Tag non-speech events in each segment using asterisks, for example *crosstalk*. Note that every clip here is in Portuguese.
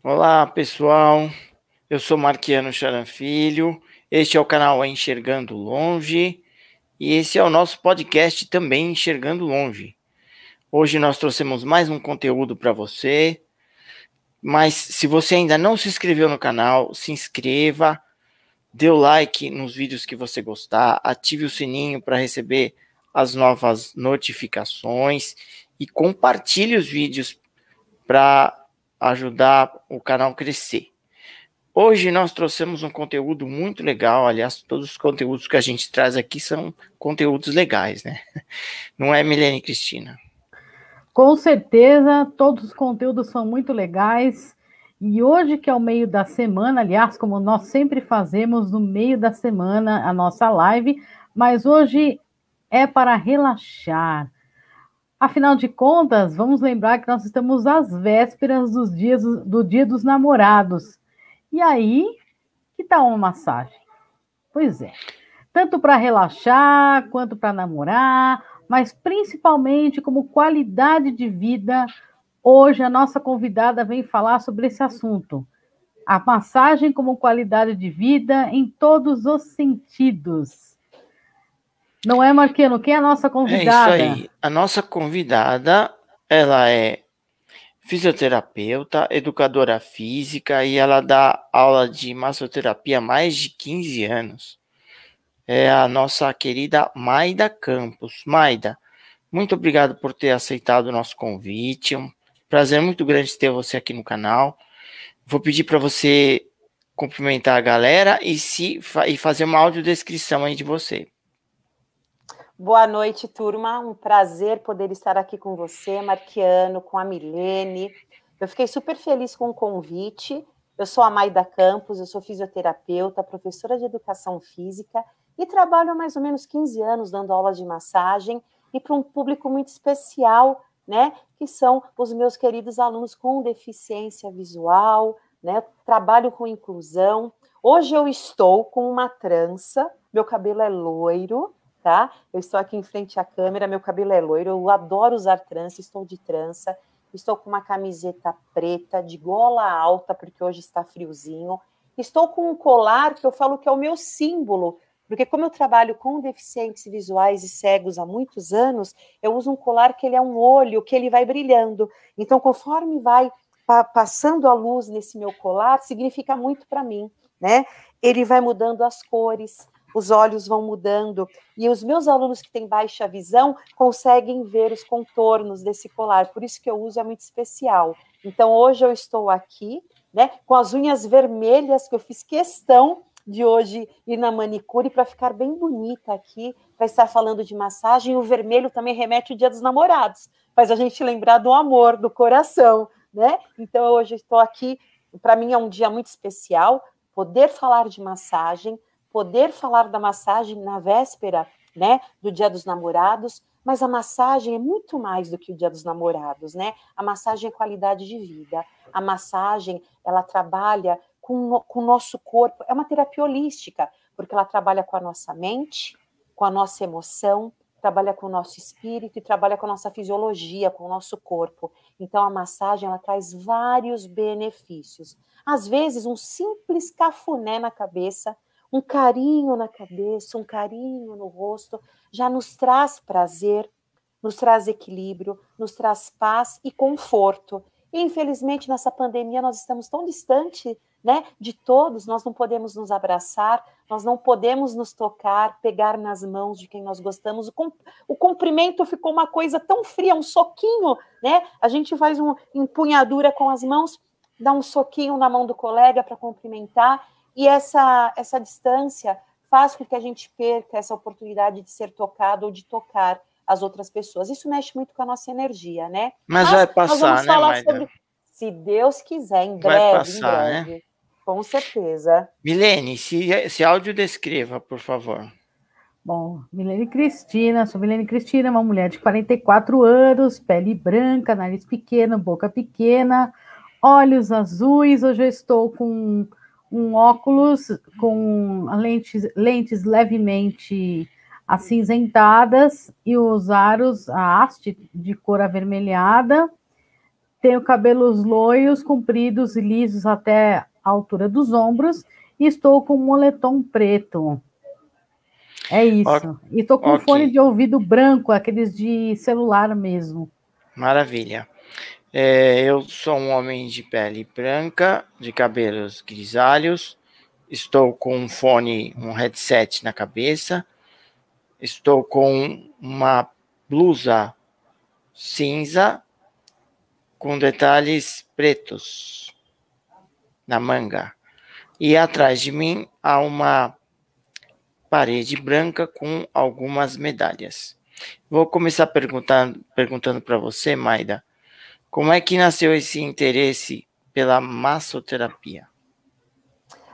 Olá, pessoal. Eu sou Marquiano Charan Filho. Este é o canal Enxergando Longe e esse é o nosso podcast também Enxergando Longe. Hoje nós trouxemos mais um conteúdo para você. Mas se você ainda não se inscreveu no canal, se inscreva, dê o like nos vídeos que você gostar, ative o sininho para receber as novas notificações e compartilhe os vídeos para ajudar o canal a crescer. Hoje nós trouxemos um conteúdo muito legal, aliás, todos os conteúdos que a gente traz aqui são conteúdos legais, né? *laughs* Não é, Milene Cristina? Com certeza, todos os conteúdos são muito legais. E hoje, que é o meio da semana, aliás, como nós sempre fazemos no meio da semana a nossa live, mas hoje é para relaxar. Afinal de contas, vamos lembrar que nós estamos às vésperas dos dias do Dia dos Namorados. E aí, que tal uma massagem? Pois é. Tanto para relaxar, quanto para namorar, mas principalmente como qualidade de vida. Hoje a nossa convidada vem falar sobre esse assunto. A massagem como qualidade de vida em todos os sentidos. Não é, Marquino? Quem é a nossa convidada? É isso aí. A nossa convidada, ela é fisioterapeuta, educadora física e ela dá aula de massoterapia há mais de 15 anos. É a nossa querida Maida Campos. Maida, muito obrigado por ter aceitado o nosso convite. Um prazer muito grande ter você aqui no canal. Vou pedir para você cumprimentar a galera e se e fazer uma audiodescrição aí de você. Boa noite, turma. Um prazer poder estar aqui com você, Marquiano, com a Milene. Eu fiquei super feliz com o convite. Eu sou a Maida Campos, eu sou fisioterapeuta, professora de educação física e trabalho há mais ou menos 15 anos dando aulas de massagem e para um público muito especial, né, que são os meus queridos alunos com deficiência visual, né? Trabalho com inclusão. Hoje eu estou com uma trança, meu cabelo é loiro, tá? Eu estou aqui em frente à câmera, meu cabelo é loiro, eu adoro usar trança, estou de trança, estou com uma camiseta preta, de gola alta, porque hoje está friozinho. Estou com um colar que eu falo que é o meu símbolo, porque como eu trabalho com deficientes visuais e cegos há muitos anos, eu uso um colar que ele é um olho, que ele vai brilhando. Então, conforme vai passando a luz nesse meu colar, significa muito para mim, né? Ele vai mudando as cores, os olhos vão mudando. E os meus alunos que têm baixa visão conseguem ver os contornos desse colar, por isso que eu uso é muito especial. Então, hoje eu estou aqui, né, com as unhas vermelhas, que eu fiz questão de hoje ir na manicure para ficar bem bonita aqui, para estar falando de massagem. O vermelho também remete ao Dia dos Namorados, faz a gente lembrar do amor, do coração, né? Então, hoje estou aqui, para mim é um dia muito especial, poder falar de massagem, poder falar da massagem na véspera, né, do Dia dos Namorados, mas a massagem é muito mais do que o Dia dos Namorados, né? A massagem é qualidade de vida. A massagem, ela trabalha com, com o nosso corpo, é uma terapia holística, porque ela trabalha com a nossa mente, com a nossa emoção, trabalha com o nosso espírito e trabalha com a nossa fisiologia, com o nosso corpo. Então a massagem ela traz vários benefícios. Às vezes um simples cafuné na cabeça um carinho na cabeça, um carinho no rosto, já nos traz prazer, nos traz equilíbrio, nos traz paz e conforto. E, infelizmente, nessa pandemia, nós estamos tão distante né, de todos, nós não podemos nos abraçar, nós não podemos nos tocar, pegar nas mãos de quem nós gostamos. O, o cumprimento ficou uma coisa tão fria, um soquinho, né? A gente faz uma empunhadura com as mãos, dá um soquinho na mão do colega para cumprimentar, e essa, essa distância faz com que a gente perca essa oportunidade de ser tocado ou de tocar as outras pessoas. Isso mexe muito com a nossa energia, né? Mas, Mas vai passar, né, Maida? Sobre, se Deus quiser, em breve, vai passar, em breve. Né? Com certeza. Milene, se, se áudio descreva, por favor. Bom, Milene Cristina, sou Milene Cristina, uma mulher de 44 anos, pele branca, nariz pequeno, boca pequena, olhos azuis. Hoje eu estou com um óculos com lentes, lentes levemente acinzentadas e os aros, a haste de cor avermelhada. tenho cabelos loiros, compridos e lisos até a altura dos ombros, e estou com um moletom preto. É isso. Okay. E estou com okay. fone de ouvido branco, aqueles de celular mesmo. Maravilha. É, eu sou um homem de pele branca, de cabelos grisalhos. Estou com um fone, um headset na cabeça. Estou com uma blusa cinza com detalhes pretos na manga. E atrás de mim há uma parede branca com algumas medalhas. Vou começar perguntando perguntando para você, Maida, como é que nasceu esse interesse pela massoterapia?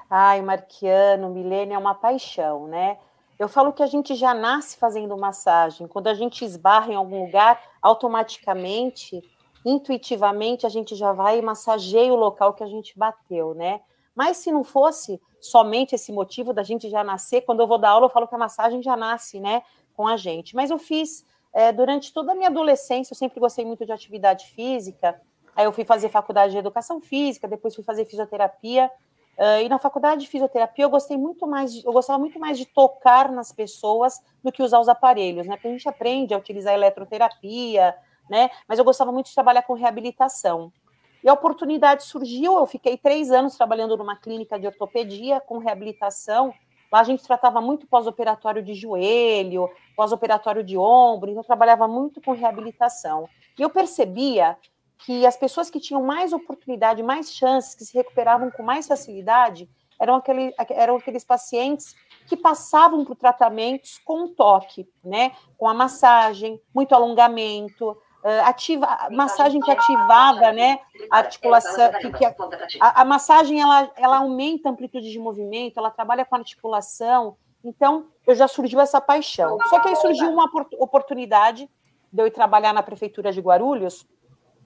Ai, Marquiano, Milênio é uma paixão, né? Eu falo que a gente já nasce fazendo massagem. Quando a gente esbarra em algum lugar, automaticamente, intuitivamente, a gente já vai e massageia o local que a gente bateu, né? Mas se não fosse somente esse motivo da gente já nascer, quando eu vou dar aula, eu falo que a massagem já nasce, né, com a gente. Mas eu fiz é, durante toda a minha adolescência, eu sempre gostei muito de atividade física. Aí eu fui fazer faculdade de educação física, depois fui fazer fisioterapia. Uh, e na faculdade de fisioterapia eu gostei muito mais, de, eu gostava muito mais de tocar nas pessoas do que usar os aparelhos, né? Porque a gente aprende a utilizar a eletroterapia, né? Mas eu gostava muito de trabalhar com reabilitação. E a oportunidade surgiu, eu fiquei três anos trabalhando numa clínica de ortopedia com reabilitação. Lá a gente tratava muito pós-operatório de joelho, pós-operatório de ombro, então eu trabalhava muito com reabilitação. E eu percebia que as pessoas que tinham mais oportunidade, mais chances, que se recuperavam com mais facilidade, eram, aquele, eram aqueles pacientes que passavam por tratamentos com toque, né? Com a massagem, muito alongamento, ativa, a massagem que ativava, né, a articulação, que, que a, a, a, massagem ela, ela aumenta a amplitude de movimento, ela trabalha com articulação, então eu já surgiu essa paixão. Só que aí surgiu uma oportunidade de eu ir trabalhar na prefeitura de Guarulhos,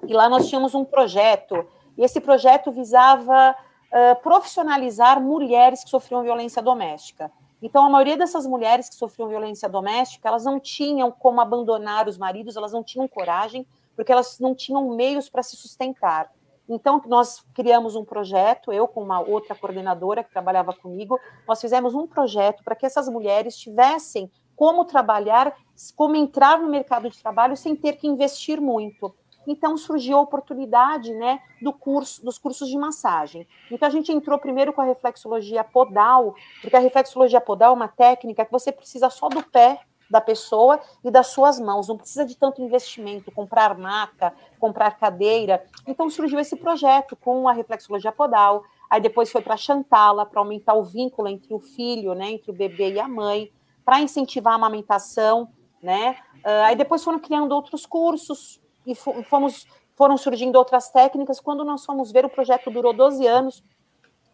e lá nós tínhamos um projeto, e esse projeto visava uh, profissionalizar mulheres que sofriam violência doméstica. Então, a maioria dessas mulheres que sofriam violência doméstica, elas não tinham como abandonar os maridos, elas não tinham coragem, porque elas não tinham meios para se sustentar. Então, nós criamos um projeto, eu com uma outra coordenadora que trabalhava comigo, nós fizemos um projeto para que essas mulheres tivessem como trabalhar, como entrar no mercado de trabalho sem ter que investir muito. Então surgiu a oportunidade, né, do curso, dos cursos de massagem. Então a gente entrou primeiro com a reflexologia podal, porque a reflexologia podal é uma técnica que você precisa só do pé da pessoa e das suas mãos, não precisa de tanto investimento, comprar maca, comprar cadeira. Então surgiu esse projeto com a reflexologia podal, aí depois foi para Chantala, para aumentar o vínculo entre o filho, né, entre o bebê e a mãe, para incentivar a amamentação, né? Uh, aí depois foram criando outros cursos, e fomos, foram surgindo outras técnicas. Quando nós fomos ver, o projeto durou 12 anos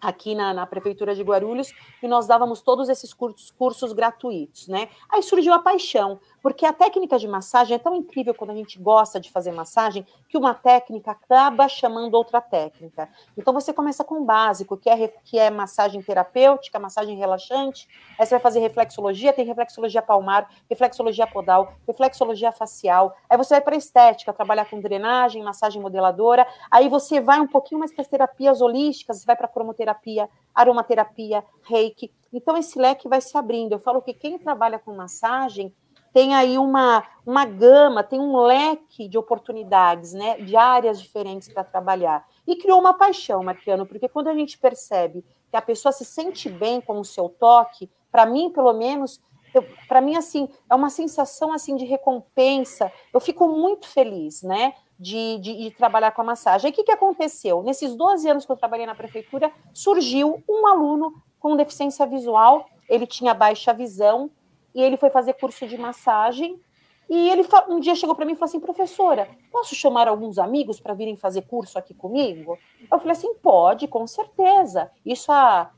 aqui na, na, Prefeitura de Guarulhos, e nós dávamos todos esses cursos, cursos gratuitos, né? Aí surgiu a paixão, porque a técnica de massagem é tão incrível quando a gente gosta de fazer massagem, que uma técnica acaba chamando outra técnica. Então você começa com o básico, que é, que é massagem terapêutica, massagem relaxante, aí você vai fazer reflexologia, tem reflexologia palmar, reflexologia podal, reflexologia facial, aí você vai para estética, trabalhar com drenagem, massagem modeladora, aí você vai um pouquinho mais para as terapias holísticas, você vai para cromoterapia, aromaterapia, reiki. Então esse leque vai se abrindo. Eu falo que quem trabalha com massagem tem aí uma, uma gama, tem um leque de oportunidades, né, de áreas diferentes para trabalhar. E criou uma paixão, Marquiano, porque quando a gente percebe que a pessoa se sente bem com o seu toque, para mim, pelo menos, para mim, assim, é uma sensação, assim, de recompensa, eu fico muito feliz, né, de, de, de, trabalhar com a massagem. Aí o que, que aconteceu? Nesses 12 anos que eu trabalhei na prefeitura, surgiu um aluno com deficiência visual, ele tinha baixa visão, e ele foi fazer curso de massagem. E ele um dia chegou para mim e falou assim: professora, posso chamar alguns amigos para virem fazer curso aqui comigo? Eu falei assim: pode, com certeza. Isso há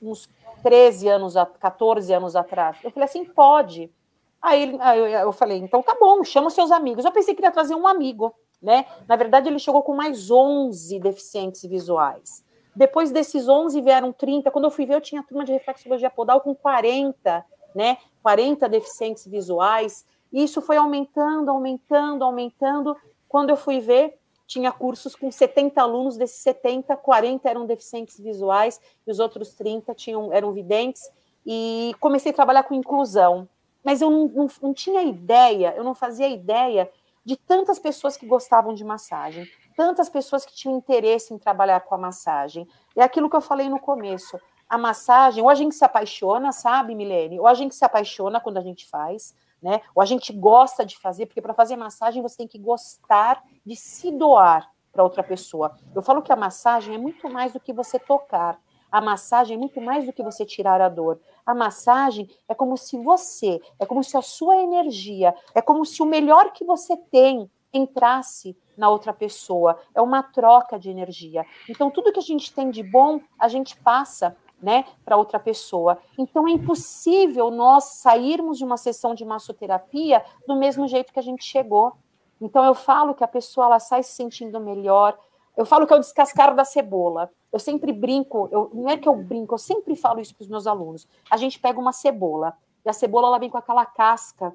uns 13 anos, 14 anos atrás. Eu falei assim: pode. Aí, aí eu falei: então tá bom, chama seus amigos. Eu pensei que ia trazer um amigo, né? Na verdade, ele chegou com mais 11 deficientes visuais. Depois desses 11 vieram 30. Quando eu fui ver, eu tinha turma de reflexologia podal com 40 né? 40 deficientes visuais. E isso foi aumentando, aumentando, aumentando. Quando eu fui ver, tinha cursos com 70 alunos, desses 70, 40 eram deficientes visuais e os outros 30 tinham, eram videntes, e comecei a trabalhar com inclusão. Mas eu não, não, não tinha ideia, eu não fazia ideia de tantas pessoas que gostavam de massagem, tantas pessoas que tinham interesse em trabalhar com a massagem. É aquilo que eu falei no começo. A massagem, ou a gente se apaixona, sabe, Milene? Ou a gente se apaixona quando a gente faz, né? Ou a gente gosta de fazer, porque para fazer massagem você tem que gostar de se doar para outra pessoa. Eu falo que a massagem é muito mais do que você tocar. A massagem é muito mais do que você tirar a dor. A massagem é como se você, é como se a sua energia, é como se o melhor que você tem entrasse na outra pessoa. É uma troca de energia. Então, tudo que a gente tem de bom, a gente passa né, para outra pessoa. Então é impossível nós sairmos de uma sessão de massoterapia do mesmo jeito que a gente chegou. Então eu falo que a pessoa ela sai se sentindo melhor. Eu falo que é o descascar da cebola. Eu sempre brinco, eu, não é que eu brinco, eu sempre falo isso para os meus alunos. A gente pega uma cebola e a cebola ela vem com aquela casca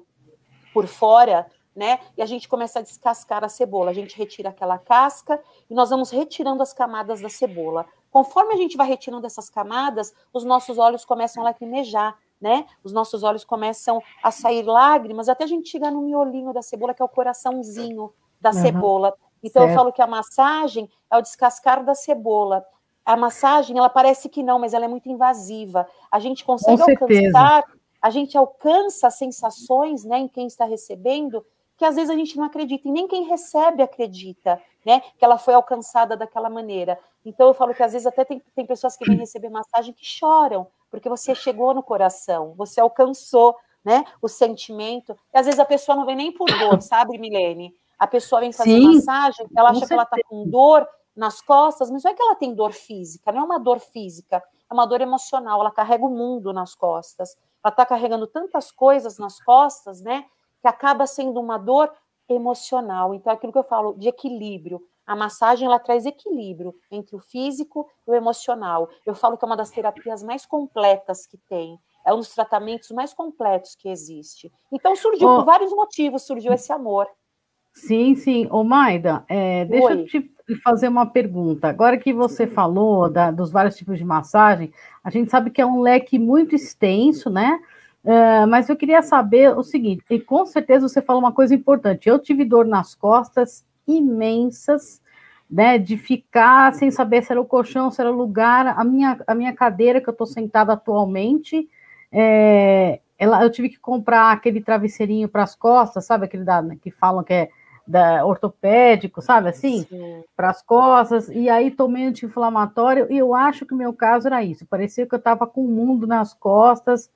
por fora, né? E a gente começa a descascar a cebola. A gente retira aquela casca e nós vamos retirando as camadas da cebola. Conforme a gente vai retirando essas camadas, os nossos olhos começam a lacrimejar, né? Os nossos olhos começam a sair lágrimas, até a gente chegar no miolinho da cebola, que é o coraçãozinho da uhum. cebola. Então certo. eu falo que a massagem é o descascar da cebola. A massagem, ela parece que não, mas ela é muito invasiva. A gente consegue alcançar, a gente alcança sensações, né, em quem está recebendo, que às vezes a gente não acredita, e nem quem recebe acredita, né? Que ela foi alcançada daquela maneira. Então eu falo que às vezes até tem, tem pessoas que vêm receber massagem que choram, porque você chegou no coração, você alcançou, né? O sentimento. E às vezes a pessoa não vem nem por dor, *coughs* sabe, Milene? A pessoa vem fazer Sim, massagem, ela acha que ela está com dor nas costas, mas não é que ela tem dor física, não é uma dor física, é uma dor emocional, ela carrega o mundo nas costas. Ela está carregando tantas coisas nas costas, né? Que acaba sendo uma dor emocional. Então, é aquilo que eu falo de equilíbrio. A massagem ela traz equilíbrio entre o físico e o emocional. Eu falo que é uma das terapias mais completas que tem. É um dos tratamentos mais completos que existe. Então surgiu oh, por vários motivos, surgiu esse amor. Sim, sim. Ô Maida, é, deixa Oi. eu te fazer uma pergunta. Agora que você falou da, dos vários tipos de massagem, a gente sabe que é um leque muito extenso, né? Uh, mas eu queria saber o seguinte, e com certeza você falou uma coisa importante. Eu tive dor nas costas imensas, né? De ficar sem saber se era o colchão, se era o lugar. A minha, a minha cadeira que eu estou sentada atualmente, é, ela, eu tive que comprar aquele travesseirinho para as costas, sabe? Aquele da, que falam que é da, ortopédico, sabe assim? Para as costas, e aí tomei anti-inflamatório, e eu acho que o meu caso era isso. Parecia que eu estava com o mundo nas costas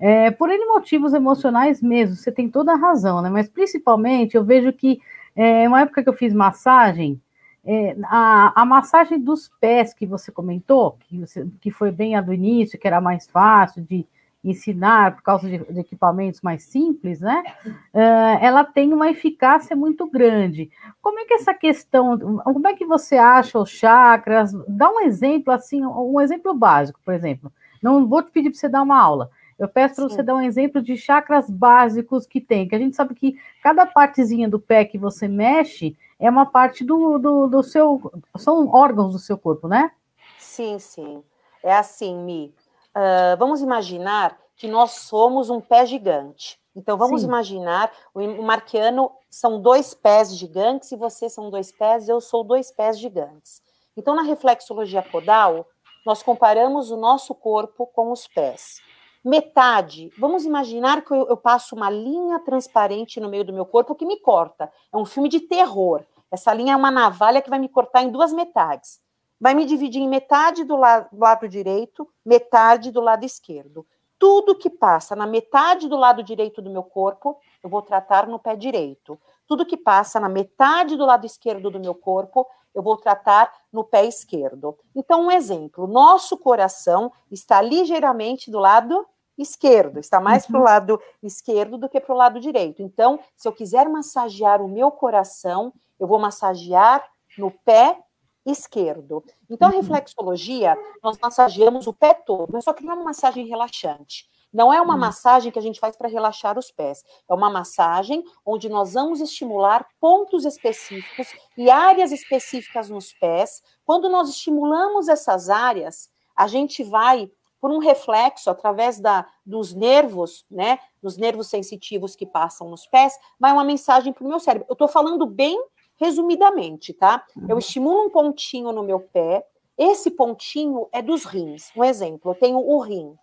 é, por N motivos emocionais mesmo, você tem toda a razão, né? Mas principalmente eu vejo que é, uma época que eu fiz massagem, é, a, a, massagem dos pés que você comentou, que, você, que foi bem a do início, que era mais fácil de ensinar por causa de, de equipamentos mais simples, né? Uh, ela tem uma eficácia muito grande. Como é que essa questão, como é que você acha os chakras? Dá um exemplo assim, um exemplo básico, por exemplo. Não vou te pedir para você dar uma aula, eu peço para você dar um exemplo de chakras básicos que tem, que a gente sabe que cada partezinha do pé que você mexe é uma parte do, do, do seu. São órgãos do seu corpo, né? Sim, sim. É assim, Mi. Uh, vamos imaginar que nós somos um pé gigante. Então, vamos sim. imaginar, o marquiano são dois pés gigantes e você são dois pés, eu sou dois pés gigantes. Então, na reflexologia podal, nós comparamos o nosso corpo com os pés. Metade, vamos imaginar que eu, eu passo uma linha transparente no meio do meu corpo que me corta. É um filme de terror. Essa linha é uma navalha que vai me cortar em duas metades. Vai me dividir em metade do, do lado direito, metade do lado esquerdo. Tudo que passa na metade do lado direito do meu corpo, eu vou tratar no pé direito. Tudo que passa na metade do lado esquerdo do meu corpo, eu vou tratar no pé esquerdo. Então, um exemplo: nosso coração está ligeiramente do lado esquerdo, está mais uhum. para o lado esquerdo do que para o lado direito. Então, se eu quiser massagear o meu coração, eu vou massagear no pé esquerdo. Então, a uhum. reflexologia, nós massageamos o pé todo, mas só que não é uma massagem relaxante. Não é uma hum. massagem que a gente faz para relaxar os pés. É uma massagem onde nós vamos estimular pontos específicos e áreas específicas nos pés. Quando nós estimulamos essas áreas, a gente vai por um reflexo através da, dos nervos, né, dos nervos sensitivos que passam nos pés, vai uma mensagem para o meu cérebro. Eu estou falando bem resumidamente, tá? Eu uhum. estimulo um pontinho no meu pé, esse pontinho é dos rins. Um exemplo, eu tenho o rim.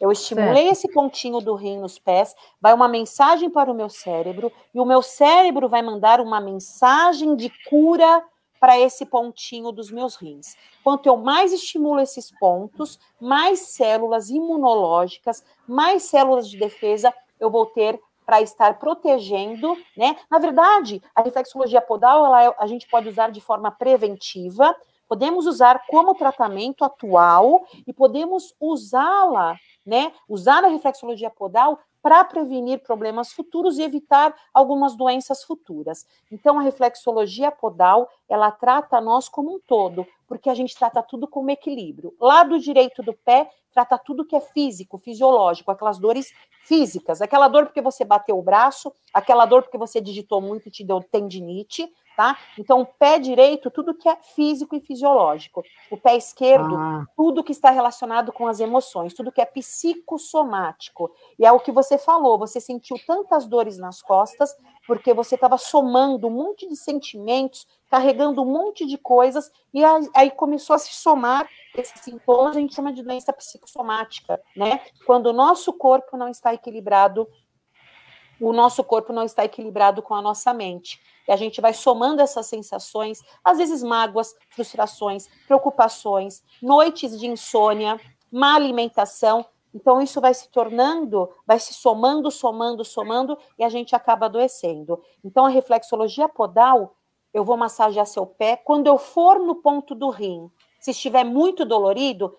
Eu estimulei certo. esse pontinho do rim nos pés, vai uma mensagem para o meu cérebro, e o meu cérebro vai mandar uma mensagem de cura para esse pontinho dos meus rins. Quanto eu mais estimulo esses pontos, mais células imunológicas, mais células de defesa eu vou ter para estar protegendo, né? Na verdade, a reflexologia podal, ela é, a gente pode usar de forma preventiva, podemos usar como tratamento atual e podemos usá-la, né? Usar a reflexologia podal para prevenir problemas futuros e evitar algumas doenças futuras. Então, a reflexologia podal, ela trata nós como um todo, porque a gente trata tudo como equilíbrio. Lado direito do pé trata tudo que é físico, fisiológico, aquelas dores físicas, aquela dor porque você bateu o braço, aquela dor porque você digitou muito e te deu tendinite, tá? Então, o pé direito, tudo que é físico e fisiológico. O pé esquerdo, ah. tudo que está relacionado com as emoções, tudo que é psicossomático. E é o que você falou, você sentiu tantas dores nas costas porque você estava somando um monte de sentimentos, carregando um monte de coisas, e aí começou a se somar esses sintomas, a gente chama de doença psicossomática, né? Quando o nosso corpo não está equilibrado, o nosso corpo não está equilibrado com a nossa mente. E a gente vai somando essas sensações, às vezes mágoas, frustrações, preocupações, noites de insônia, má alimentação. Então, isso vai se tornando, vai se somando, somando, somando, e a gente acaba adoecendo. Então, a reflexologia podal, eu vou massagear seu pé. Quando eu for no ponto do rim, se estiver muito dolorido,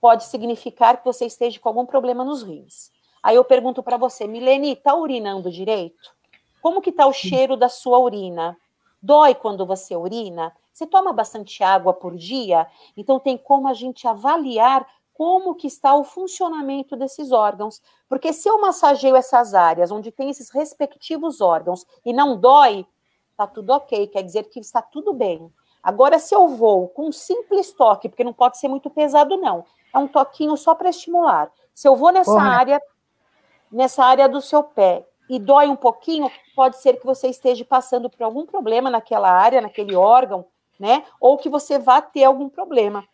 pode significar que você esteja com algum problema nos rins. Aí eu pergunto para você, Milene, tá urinando direito? Como que tá o cheiro da sua urina? Dói quando você urina? Você toma bastante água por dia? Então tem como a gente avaliar como que está o funcionamento desses órgãos. Porque se eu massageio essas áreas onde tem esses respectivos órgãos e não dói, tá tudo ok, quer dizer que está tudo bem. Agora, se eu vou com um simples toque, porque não pode ser muito pesado, não, é um toquinho só para estimular. Se eu vou nessa Porra. área, nessa área do seu pé e dói um pouquinho, pode ser que você esteja passando por algum problema naquela área, naquele órgão, né? Ou que você vá ter algum problema.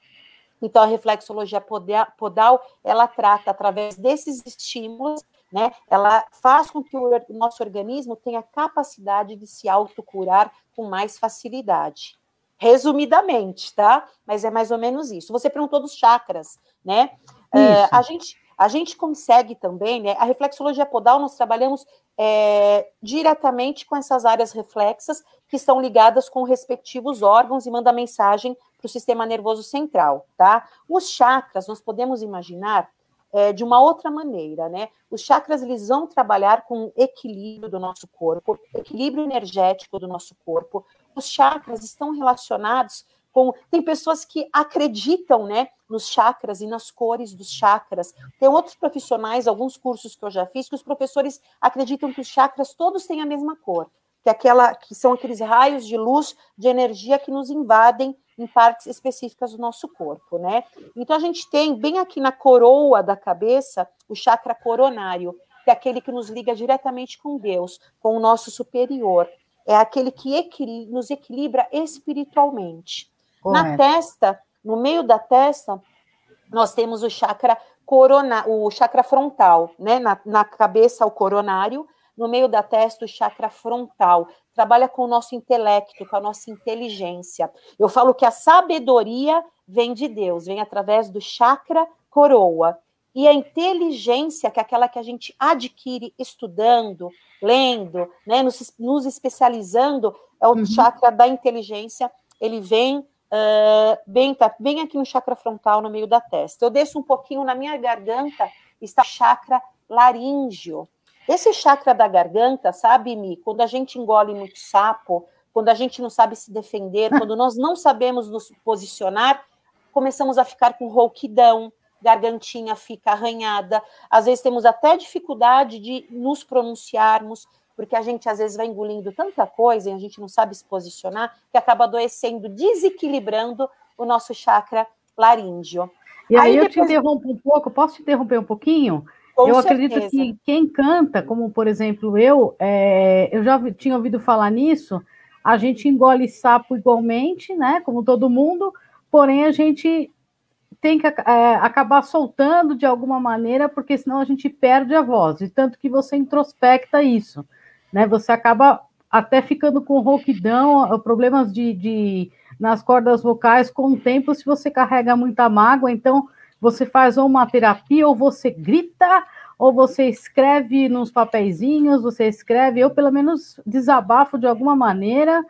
Então, a reflexologia podal, ela trata através desses estímulos, né? Ela faz com que o nosso organismo tenha capacidade de se autocurar com mais facilidade. Resumidamente, tá? Mas é mais ou menos isso. Você perguntou dos chakras, né? Uh, a gente a gente consegue também, né? A reflexologia podal, nós trabalhamos é, diretamente com essas áreas reflexas que estão ligadas com respectivos órgãos e manda mensagem para o sistema nervoso central, tá? Os chakras, nós podemos imaginar é, de uma outra maneira, né? Os chakras, eles vão trabalhar com equilíbrio do nosso corpo, equilíbrio energético do nosso corpo. Os chakras estão relacionados com. Tem pessoas que acreditam, né, nos chakras e nas cores dos chakras. Tem outros profissionais, alguns cursos que eu já fiz, que os professores acreditam que os chakras todos têm a mesma cor, que aquela que são aqueles raios de luz, de energia que nos invadem em partes específicas do nosso corpo, né? Então a gente tem bem aqui na coroa da cabeça o chakra coronário, que é aquele que nos liga diretamente com Deus, com o nosso superior. É aquele que nos equilibra espiritualmente. Na testa, no meio da testa, nós temos o chakra corona, o chakra frontal, né? Na, na cabeça, o coronário, no meio da testa, o chakra frontal. Trabalha com o nosso intelecto, com a nossa inteligência. Eu falo que a sabedoria vem de Deus, vem através do chakra coroa. E a inteligência, que é aquela que a gente adquire estudando, lendo, né, nos, nos especializando, é o uhum. chakra da inteligência, ele vem Uh, bem, tá bem aqui no chakra frontal, no meio da testa. Eu desço um pouquinho na minha garganta, está o chakra laríngeo. Esse chakra da garganta, sabe, Mi, quando a gente engole muito sapo, quando a gente não sabe se defender, quando nós não sabemos nos posicionar, começamos a ficar com rouquidão, gargantinha fica arranhada, às vezes temos até dificuldade de nos pronunciarmos, porque a gente às vezes vai engolindo tanta coisa e a gente não sabe se posicionar, que acaba adoecendo, desequilibrando o nosso chakra laríngeo. E aí, aí eu depois... te interrompo um pouco, posso te interromper um pouquinho? Com eu certeza. acredito que quem canta, como por exemplo eu, é, eu já tinha ouvido falar nisso, a gente engole sapo igualmente, né? Como todo mundo, porém a gente tem que é, acabar soltando de alguma maneira, porque senão a gente perde a voz, e tanto que você introspecta isso, né? Você acaba até ficando com rouquidão, problemas de, de nas cordas vocais com o tempo, se você carrega muita mágoa, então você faz ou uma terapia, ou você grita, ou você escreve nos papeizinhos, você escreve, eu pelo menos desabafo de alguma maneira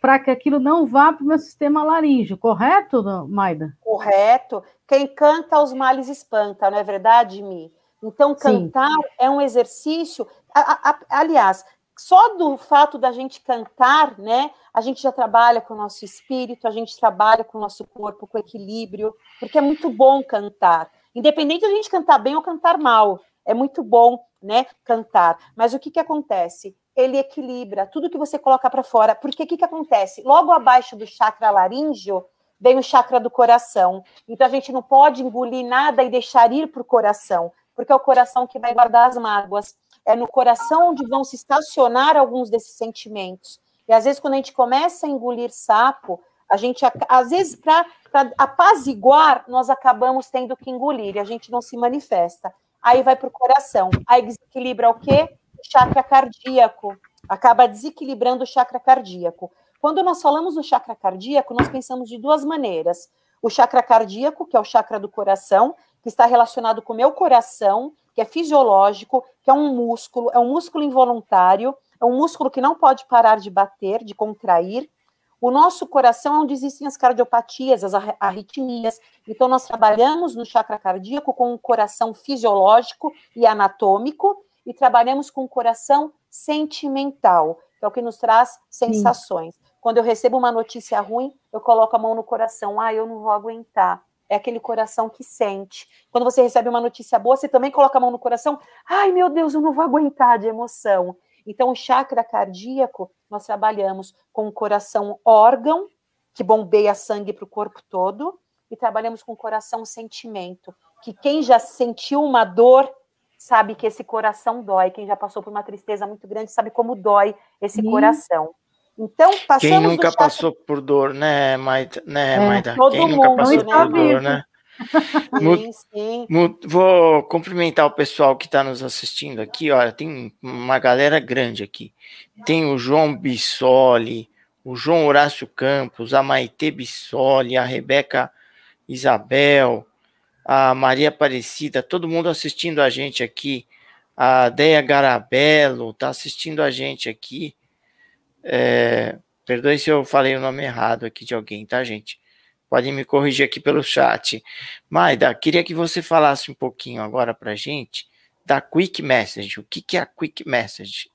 para que aquilo não vá para o meu sistema laríngeo, correto, Maida? Correto. Quem canta os males espanta, não é verdade, Mi? Então, cantar Sim. é um exercício. A, a, aliás, só do fato da gente cantar, né, a gente já trabalha com o nosso espírito, a gente trabalha com o nosso corpo, com equilíbrio, porque é muito bom cantar. Independente de a gente cantar bem ou cantar mal, é muito bom, né, cantar. Mas o que que acontece? Ele equilibra tudo que você coloca para fora. Porque o que que acontece? Logo abaixo do chakra laríngeo vem o chakra do coração. Então a gente não pode engolir nada e deixar ir para o coração, porque é o coração que vai guardar as mágoas é no coração onde vão se estacionar alguns desses sentimentos. E às vezes, quando a gente começa a engolir sapo, a gente, às vezes, para apaziguar, nós acabamos tendo que engolir e a gente não se manifesta. Aí vai para o coração. Aí desequilibra o quê? O chakra cardíaco. Acaba desequilibrando o chakra cardíaco. Quando nós falamos do chakra cardíaco, nós pensamos de duas maneiras. O chakra cardíaco, que é o chakra do coração, que está relacionado com o meu coração, que é fisiológico, que é um músculo, é um músculo involuntário, é um músculo que não pode parar de bater, de contrair. O nosso coração é onde existem as cardiopatias, as arritmias. Então, nós trabalhamos no chakra cardíaco com o coração fisiológico e anatômico, e trabalhamos com o coração sentimental, que é o que nos traz sensações. Sim. Quando eu recebo uma notícia ruim, eu coloco a mão no coração. Ah, eu não vou aguentar é aquele coração que sente. Quando você recebe uma notícia boa, você também coloca a mão no coração. Ai, meu Deus, eu não vou aguentar de emoção. Então, o chakra cardíaco, nós trabalhamos com o coração órgão, que bombeia sangue para o corpo todo, e trabalhamos com o coração sentimento, que quem já sentiu uma dor sabe que esse coração dói. Quem já passou por uma tristeza muito grande sabe como dói esse Sim. coração. Então, passamos Quem nunca chakra... passou por dor, né, Maida? Né, é, Maida? Todo Quem mundo, nunca passou por dor, né? *laughs* sim, sim. Vou cumprimentar o pessoal que está nos assistindo aqui. Olha, tem uma galera grande aqui. Tem o João Bissoli, o João Horácio Campos, a Maite Bissoli, a Rebeca Isabel, a Maria Aparecida, todo mundo assistindo a gente aqui. A Deia Garabello está assistindo a gente aqui. É, perdoe se eu falei o nome errado aqui de alguém, tá, gente? Podem me corrigir aqui pelo chat. Maida, queria que você falasse um pouquinho agora para gente da Quick Message. O que, que é a Quick Message?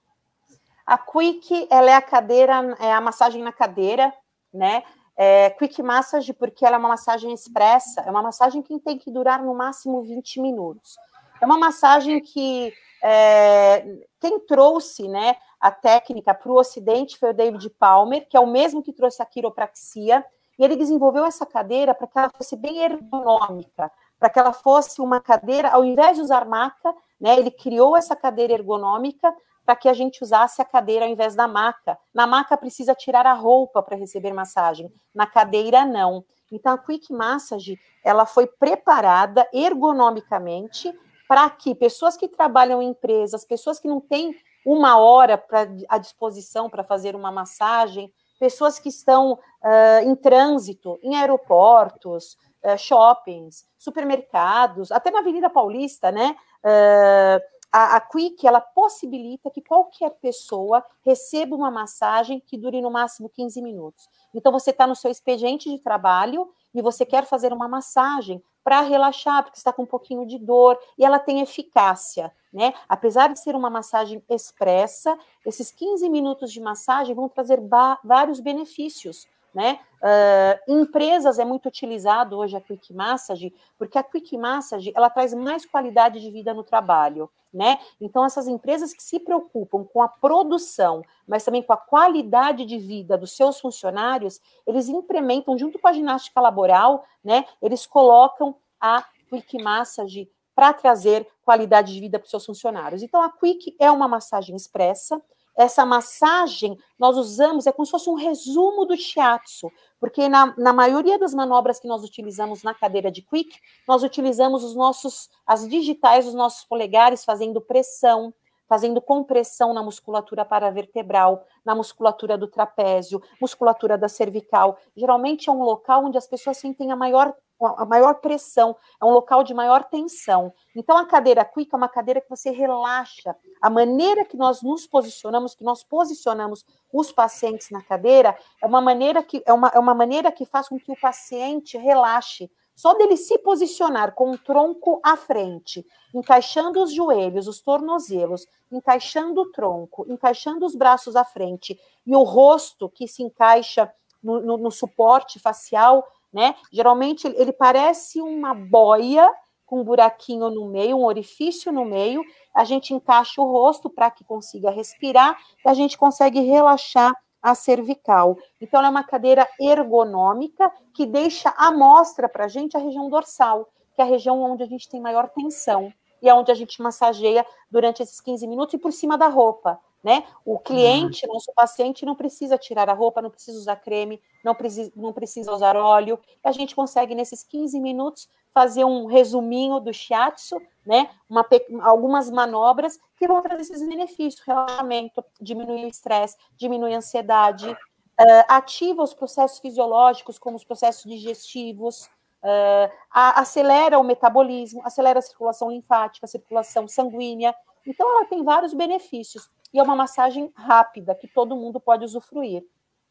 A Quick, ela é a cadeira, é a massagem na cadeira, né? É, quick Massage, porque ela é uma massagem expressa, é uma massagem que tem que durar no máximo 20 minutos. É uma massagem que é, quem trouxe né, a técnica para o Ocidente foi o David Palmer, que é o mesmo que trouxe a quiropraxia, e ele desenvolveu essa cadeira para que ela fosse bem ergonômica, para que ela fosse uma cadeira, ao invés de usar maca, né, ele criou essa cadeira ergonômica para que a gente usasse a cadeira ao invés da maca. Na maca precisa tirar a roupa para receber massagem, na cadeira não. Então a Quick Massage, ela foi preparada ergonomicamente para que pessoas que trabalham em empresas, pessoas que não têm uma hora pra, à disposição para fazer uma massagem, pessoas que estão uh, em trânsito, em aeroportos, uh, shoppings, supermercados, até na Avenida Paulista, né? Uh, a, a Quick ela possibilita que qualquer pessoa receba uma massagem que dure no máximo 15 minutos. Então você está no seu expediente de trabalho e você quer fazer uma massagem para relaxar, porque está com um pouquinho de dor, e ela tem eficácia, né? Apesar de ser uma massagem expressa, esses 15 minutos de massagem vão trazer vários benefícios né? Uh, em empresas é muito utilizado hoje a Quick Massage, porque a Quick Massage ela traz mais qualidade de vida no trabalho, né? Então essas empresas que se preocupam com a produção, mas também com a qualidade de vida dos seus funcionários, eles implementam junto com a ginástica laboral, né? Eles colocam a Quick Massage para trazer qualidade de vida para os seus funcionários. Então a Quick é uma massagem expressa, essa massagem nós usamos, é como se fosse um resumo do shiatsu, porque na, na maioria das manobras que nós utilizamos na cadeira de quick, nós utilizamos os nossos, as digitais dos nossos polegares fazendo pressão, fazendo compressão na musculatura paravertebral, na musculatura do trapézio, musculatura da cervical. Geralmente é um local onde as pessoas sentem a maior a maior pressão, é um local de maior tensão. Então, a cadeira quick é uma cadeira que você relaxa. A maneira que nós nos posicionamos, que nós posicionamos os pacientes na cadeira, é uma maneira que, é uma, é uma maneira que faz com que o paciente relaxe. Só dele se posicionar com o tronco à frente, encaixando os joelhos, os tornozelos, encaixando o tronco, encaixando os braços à frente e o rosto que se encaixa no, no, no suporte facial, né? Geralmente ele parece uma boia com um buraquinho no meio, um orifício no meio. A gente encaixa o rosto para que consiga respirar e a gente consegue relaxar a cervical. Então, ela é uma cadeira ergonômica que deixa à mostra para a gente a região dorsal, que é a região onde a gente tem maior tensão e é onde a gente massageia durante esses 15 minutos e por cima da roupa né? O cliente, uhum. nosso paciente, não precisa tirar a roupa, não precisa usar creme, não precisa, não precisa usar óleo. A gente consegue, nesses 15 minutos, fazer um resuminho do shiatsu, né? Uma, algumas manobras que vão trazer esses benefícios: relaxamento, diminui o estresse, diminui a ansiedade, uh, ativa os processos fisiológicos, como os processos digestivos. Uh, a, acelera o metabolismo, acelera a circulação linfática, a circulação sanguínea. Então, ela tem vários benefícios e é uma massagem rápida que todo mundo pode usufruir.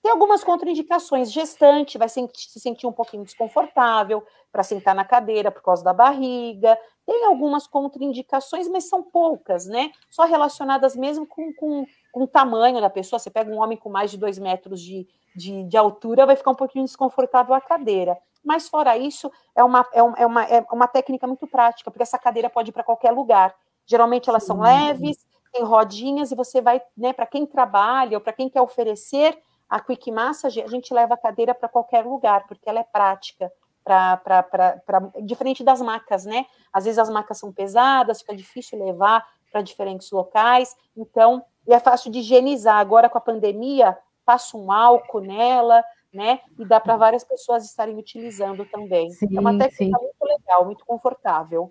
Tem algumas contraindicações. Gestante vai se sentir um pouquinho desconfortável para sentar na cadeira por causa da barriga. Tem algumas contraindicações, mas são poucas, né? Só relacionadas mesmo com, com, com o tamanho da pessoa. Você pega um homem com mais de dois metros de, de, de altura, vai ficar um pouquinho desconfortável a cadeira. Mas fora isso, é uma, é uma, é uma técnica muito prática, porque essa cadeira pode ir para qualquer lugar. Geralmente elas são leves, tem rodinhas e você vai, né, para quem trabalha ou para quem quer oferecer a Quick Massage, a gente leva a cadeira para qualquer lugar, porque ela é prática, pra, pra, pra, pra, diferente das macas, né? Às vezes as macas são pesadas, fica difícil levar para diferentes locais, então, e é fácil de higienizar. Agora, com a pandemia, passa um álcool nela, né? E dá para várias pessoas estarem utilizando também. Sim, é uma técnica sim. muito legal, muito confortável.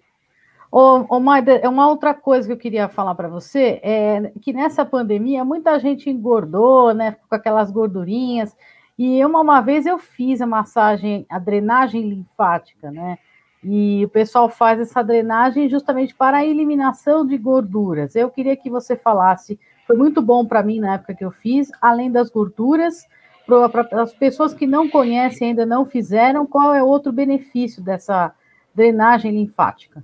Ô, ô Maida, é uma outra coisa que eu queria falar para você é que nessa pandemia muita gente engordou, né? Com aquelas gordurinhas. E uma, uma vez eu fiz a massagem, a drenagem linfática, né? E o pessoal faz essa drenagem justamente para a eliminação de gorduras. Eu queria que você falasse, foi muito bom para mim na época que eu fiz, além das gorduras, para as pessoas que não conhecem, ainda não fizeram, qual é outro benefício dessa drenagem linfática?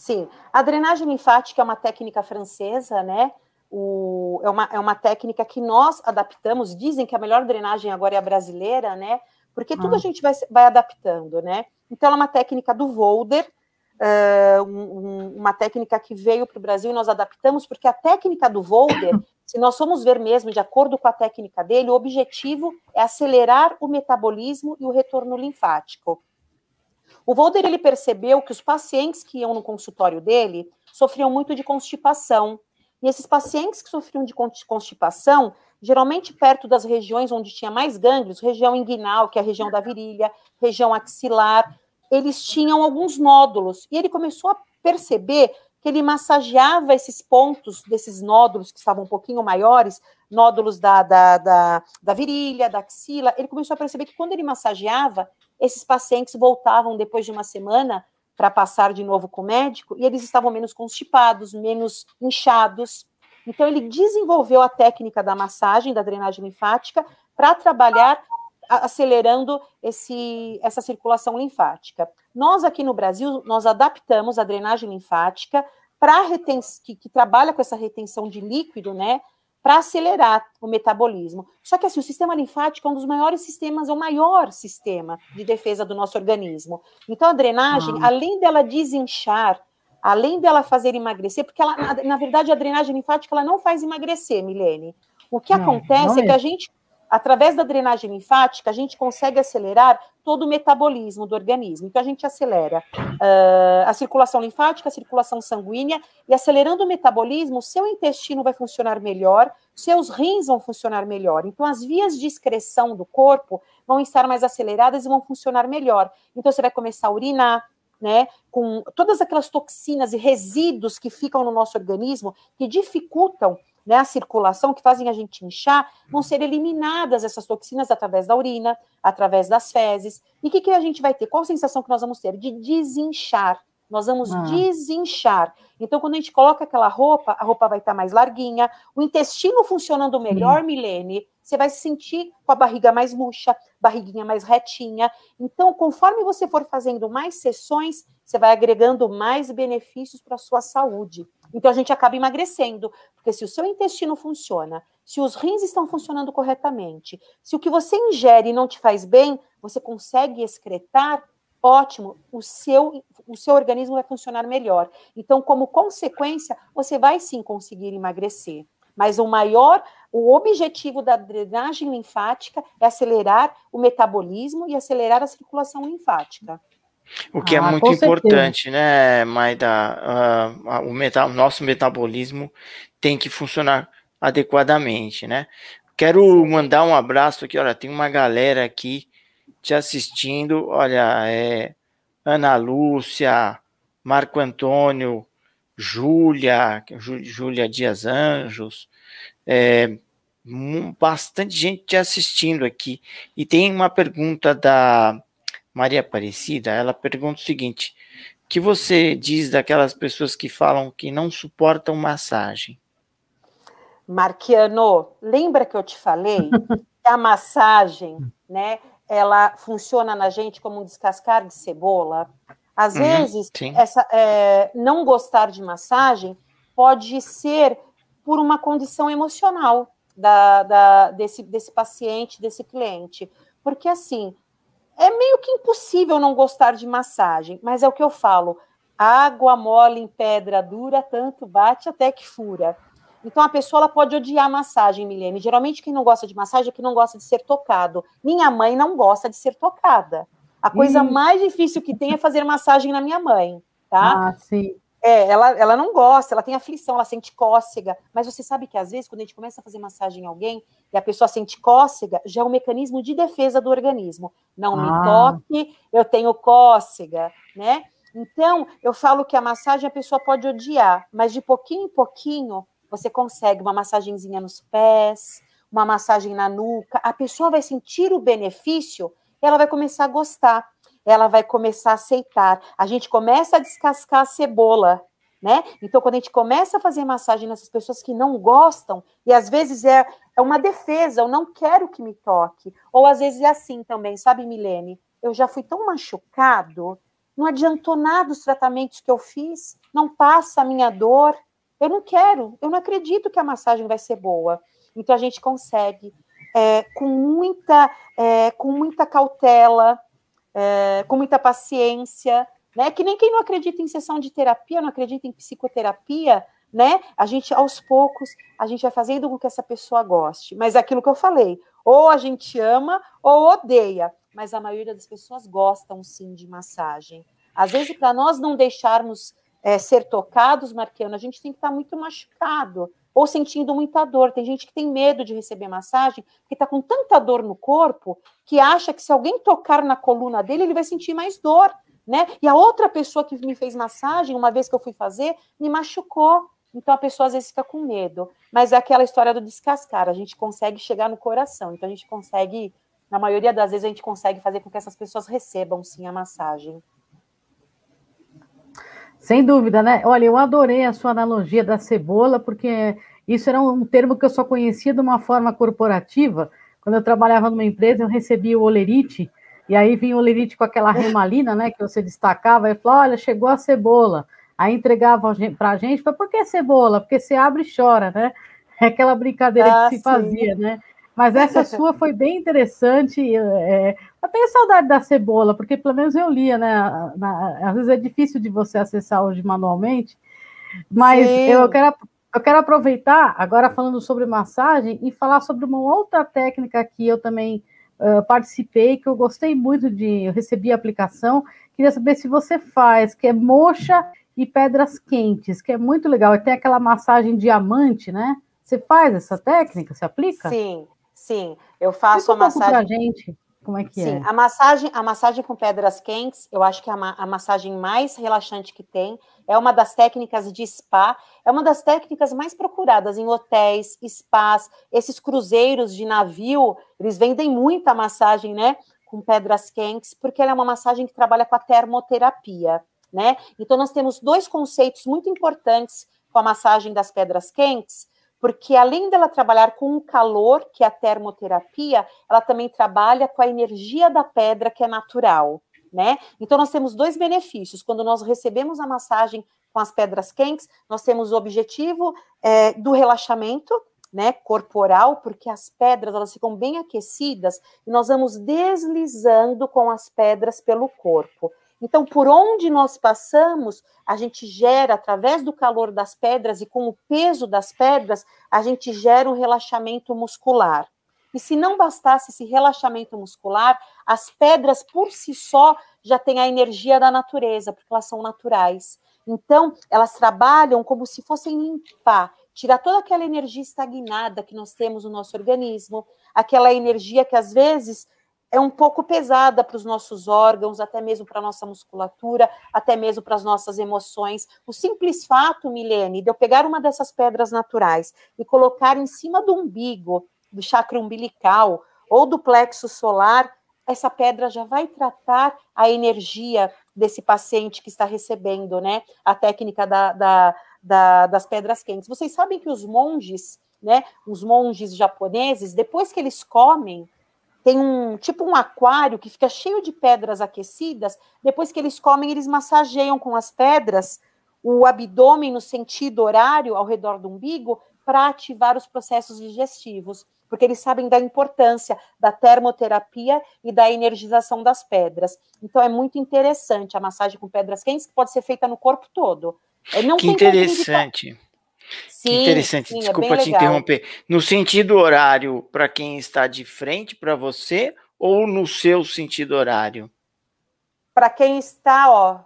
Sim, a drenagem linfática é uma técnica francesa, né? O, é, uma, é uma técnica que nós adaptamos, dizem que a melhor drenagem agora é a brasileira, né? Porque tudo ah. a gente vai, vai adaptando, né? Então, ela é uma técnica do Volder, uh, um, uma técnica que veio para o Brasil e nós adaptamos, porque a técnica do Volder, *coughs* se nós formos ver mesmo de acordo com a técnica dele, o objetivo é acelerar o metabolismo e o retorno linfático. O Volder ele percebeu que os pacientes que iam no consultório dele sofriam muito de constipação. E esses pacientes que sofriam de constipação, geralmente perto das regiões onde tinha mais gânglios, região inguinal, que é a região da virilha, região axilar, eles tinham alguns nódulos. E ele começou a perceber que ele massageava esses pontos desses nódulos que estavam um pouquinho maiores, nódulos da, da, da, da virilha, da axila. Ele começou a perceber que quando ele massageava, esses pacientes voltavam depois de uma semana para passar de novo com o médico e eles estavam menos constipados, menos inchados. Então, ele desenvolveu a técnica da massagem, da drenagem linfática, para trabalhar acelerando esse, essa circulação linfática. Nós aqui no Brasil, nós adaptamos a drenagem linfática para que, que trabalha com essa retenção de líquido, né? Para acelerar o metabolismo. Só que assim, o sistema linfático é um dos maiores sistemas, é o maior sistema de defesa do nosso organismo. Então a drenagem, ah. além dela desinchar, além dela fazer emagrecer, porque ela, na, na, verdade a drenagem linfática ela não faz emagrecer, Milene. O que não, acontece não é que a gente através da drenagem linfática, a gente consegue acelerar todo o metabolismo do organismo. Então, a gente acelera uh, a circulação linfática, a circulação sanguínea, e acelerando o metabolismo, o seu intestino vai funcionar melhor, seus rins vão funcionar melhor. Então, as vias de excreção do corpo vão estar mais aceleradas e vão funcionar melhor. Então, você vai começar a urinar, né, com todas aquelas toxinas e resíduos que ficam no nosso organismo, que dificultam né, a circulação, que fazem a gente inchar, vão ser eliminadas essas toxinas através da urina, através das fezes. E o que, que a gente vai ter? Qual a sensação que nós vamos ter? De desinchar. Nós vamos ah. desinchar. Então, quando a gente coloca aquela roupa, a roupa vai estar mais larguinha, o intestino funcionando melhor, hum. Milene, você vai se sentir com a barriga mais murcha, barriguinha mais retinha. Então, conforme você for fazendo mais sessões, você vai agregando mais benefícios para a sua saúde. Então a gente acaba emagrecendo, porque se o seu intestino funciona, se os rins estão funcionando corretamente, se o que você ingere não te faz bem, você consegue excretar, ótimo, o seu, o seu organismo vai funcionar melhor. Então, como consequência, você vai sim conseguir emagrecer. Mas o maior, o objetivo da drenagem linfática é acelerar o metabolismo e acelerar a circulação linfática. O que é ah, é muito importante, certeza. né, Maida? Uh, o, meta, o nosso metabolismo tem que funcionar adequadamente, né? Quero mandar um abraço aqui, olha, tem uma galera aqui te assistindo, olha, é Ana Lúcia, Marco Antônio, Júlia, Júlia Dias Anjos, é, bastante gente te assistindo aqui. E tem uma pergunta da Maria Aparecida, ela pergunta o seguinte: que você diz daquelas pessoas que falam que não suportam massagem? Marquiano, lembra que eu te falei que a massagem, *laughs* né, ela funciona na gente como um descascar de cebola? Às uhum, vezes, essa, é, não gostar de massagem pode ser por uma condição emocional da, da, desse, desse paciente, desse cliente. Porque, assim, é meio que impossível não gostar de massagem, mas é o que eu falo: água mole em pedra dura, tanto bate até que fura. Então a pessoa ela pode odiar massagem, Milene. Geralmente quem não gosta de massagem é que não gosta de ser tocado. Minha mãe não gosta de ser tocada. A coisa hum. mais difícil que tem é fazer massagem na minha mãe, tá? Ah, sim. É, ela, ela não gosta, ela tem aflição, ela sente cócega, mas você sabe que às vezes, quando a gente começa a fazer massagem em alguém e a pessoa sente cócega, já é um mecanismo de defesa do organismo. Não ah. me toque, eu tenho cócega, né? Então, eu falo que a massagem a pessoa pode odiar, mas de pouquinho em pouquinho você consegue uma massagenzinha nos pés, uma massagem na nuca, a pessoa vai sentir o benefício, ela vai começar a gostar ela vai começar a aceitar. A gente começa a descascar a cebola, né? Então, quando a gente começa a fazer massagem nessas pessoas que não gostam, e às vezes é, é uma defesa, eu não quero que me toque. Ou às vezes é assim também, sabe, Milene? Eu já fui tão machucado, não adiantou nada os tratamentos que eu fiz, não passa a minha dor. Eu não quero, eu não acredito que a massagem vai ser boa. Então a gente consegue, é, com, muita, é, com muita cautela, é, com muita paciência, né? Que nem quem não acredita em sessão de terapia, não acredita em psicoterapia, né? A gente, aos poucos, a gente vai fazendo com que essa pessoa goste. Mas é aquilo que eu falei, ou a gente ama ou odeia. Mas a maioria das pessoas gostam sim de massagem. Às vezes, para nós não deixarmos é, ser tocados, Marquiano, a gente tem que estar tá muito machucado ou sentindo muita dor. Tem gente que tem medo de receber massagem, porque está com tanta dor no corpo, que acha que se alguém tocar na coluna dele, ele vai sentir mais dor, né? E a outra pessoa que me fez massagem, uma vez que eu fui fazer, me machucou. Então a pessoa às vezes fica com medo. Mas é aquela história do descascar, a gente consegue chegar no coração. Então a gente consegue, na maioria das vezes, a gente consegue fazer com que essas pessoas recebam sim a massagem. Sem dúvida, né? Olha, eu adorei a sua analogia da cebola, porque isso era um termo que eu só conhecia de uma forma corporativa. Quando eu trabalhava numa empresa, eu recebia o olerite, e aí vinha o olerite com aquela remalina, né, que você destacava, e falou, olha, chegou a cebola. Aí entregava para a gente, por que cebola? Porque você abre e chora, né? É aquela brincadeira ah, que se sim. fazia, né? Mas essa *laughs* sua foi bem interessante. É, eu tenho saudade da cebola, porque pelo menos eu lia, né? Na, às vezes é difícil de você acessar hoje manualmente, mas eu quero, eu quero aproveitar, agora falando sobre massagem, e falar sobre uma outra técnica que eu também uh, participei, que eu gostei muito de. Eu recebi a aplicação, queria saber se você faz, que é mocha e pedras quentes, que é muito legal. E tem aquela massagem diamante, né? Você faz essa técnica? Você aplica? Sim, sim. Eu faço a massagem. Pra gente. Como é que Sim, é? a massagem, a massagem com pedras quentes, eu acho que é a, a, massagem mais relaxante que tem. É uma das técnicas de spa, é uma das técnicas mais procuradas em hotéis, spas, esses cruzeiros de navio, eles vendem muita massagem, né? Com pedras quentes, porque ela é uma massagem que trabalha com a termoterapia, né? Então, nós temos dois conceitos muito importantes com a massagem das pedras quentes, porque além dela trabalhar com o calor, que é a termoterapia, ela também trabalha com a energia da pedra, que é natural, né? Então nós temos dois benefícios. Quando nós recebemos a massagem com as pedras quentes, nós temos o objetivo é, do relaxamento, né, corporal, porque as pedras elas ficam bem aquecidas e nós vamos deslizando com as pedras pelo corpo. Então, por onde nós passamos, a gente gera, através do calor das pedras e com o peso das pedras, a gente gera um relaxamento muscular. E se não bastasse esse relaxamento muscular, as pedras por si só já têm a energia da natureza, porque elas são naturais. Então, elas trabalham como se fossem limpar, tirar toda aquela energia estagnada que nós temos no nosso organismo, aquela energia que às vezes é um pouco pesada para os nossos órgãos, até mesmo para a nossa musculatura, até mesmo para as nossas emoções. O simples fato, Milene, de eu pegar uma dessas pedras naturais e colocar em cima do umbigo, do chakra umbilical ou do plexo solar, essa pedra já vai tratar a energia desse paciente que está recebendo, né? A técnica da, da, da, das pedras quentes. Vocês sabem que os monges, né? Os monges japoneses, depois que eles comem, tem um tipo um aquário que fica cheio de pedras aquecidas. Depois que eles comem, eles massageiam com as pedras o abdômen no sentido horário ao redor do umbigo para ativar os processos digestivos, porque eles sabem da importância da termoterapia e da energização das pedras. Então é muito interessante a massagem com pedras quentes que pode ser feita no corpo todo. Não que interessante. Sim, Interessante, sim, é desculpa é te legal. interromper. No sentido horário, para quem está de frente para você ou no seu sentido horário? Para quem está, ó,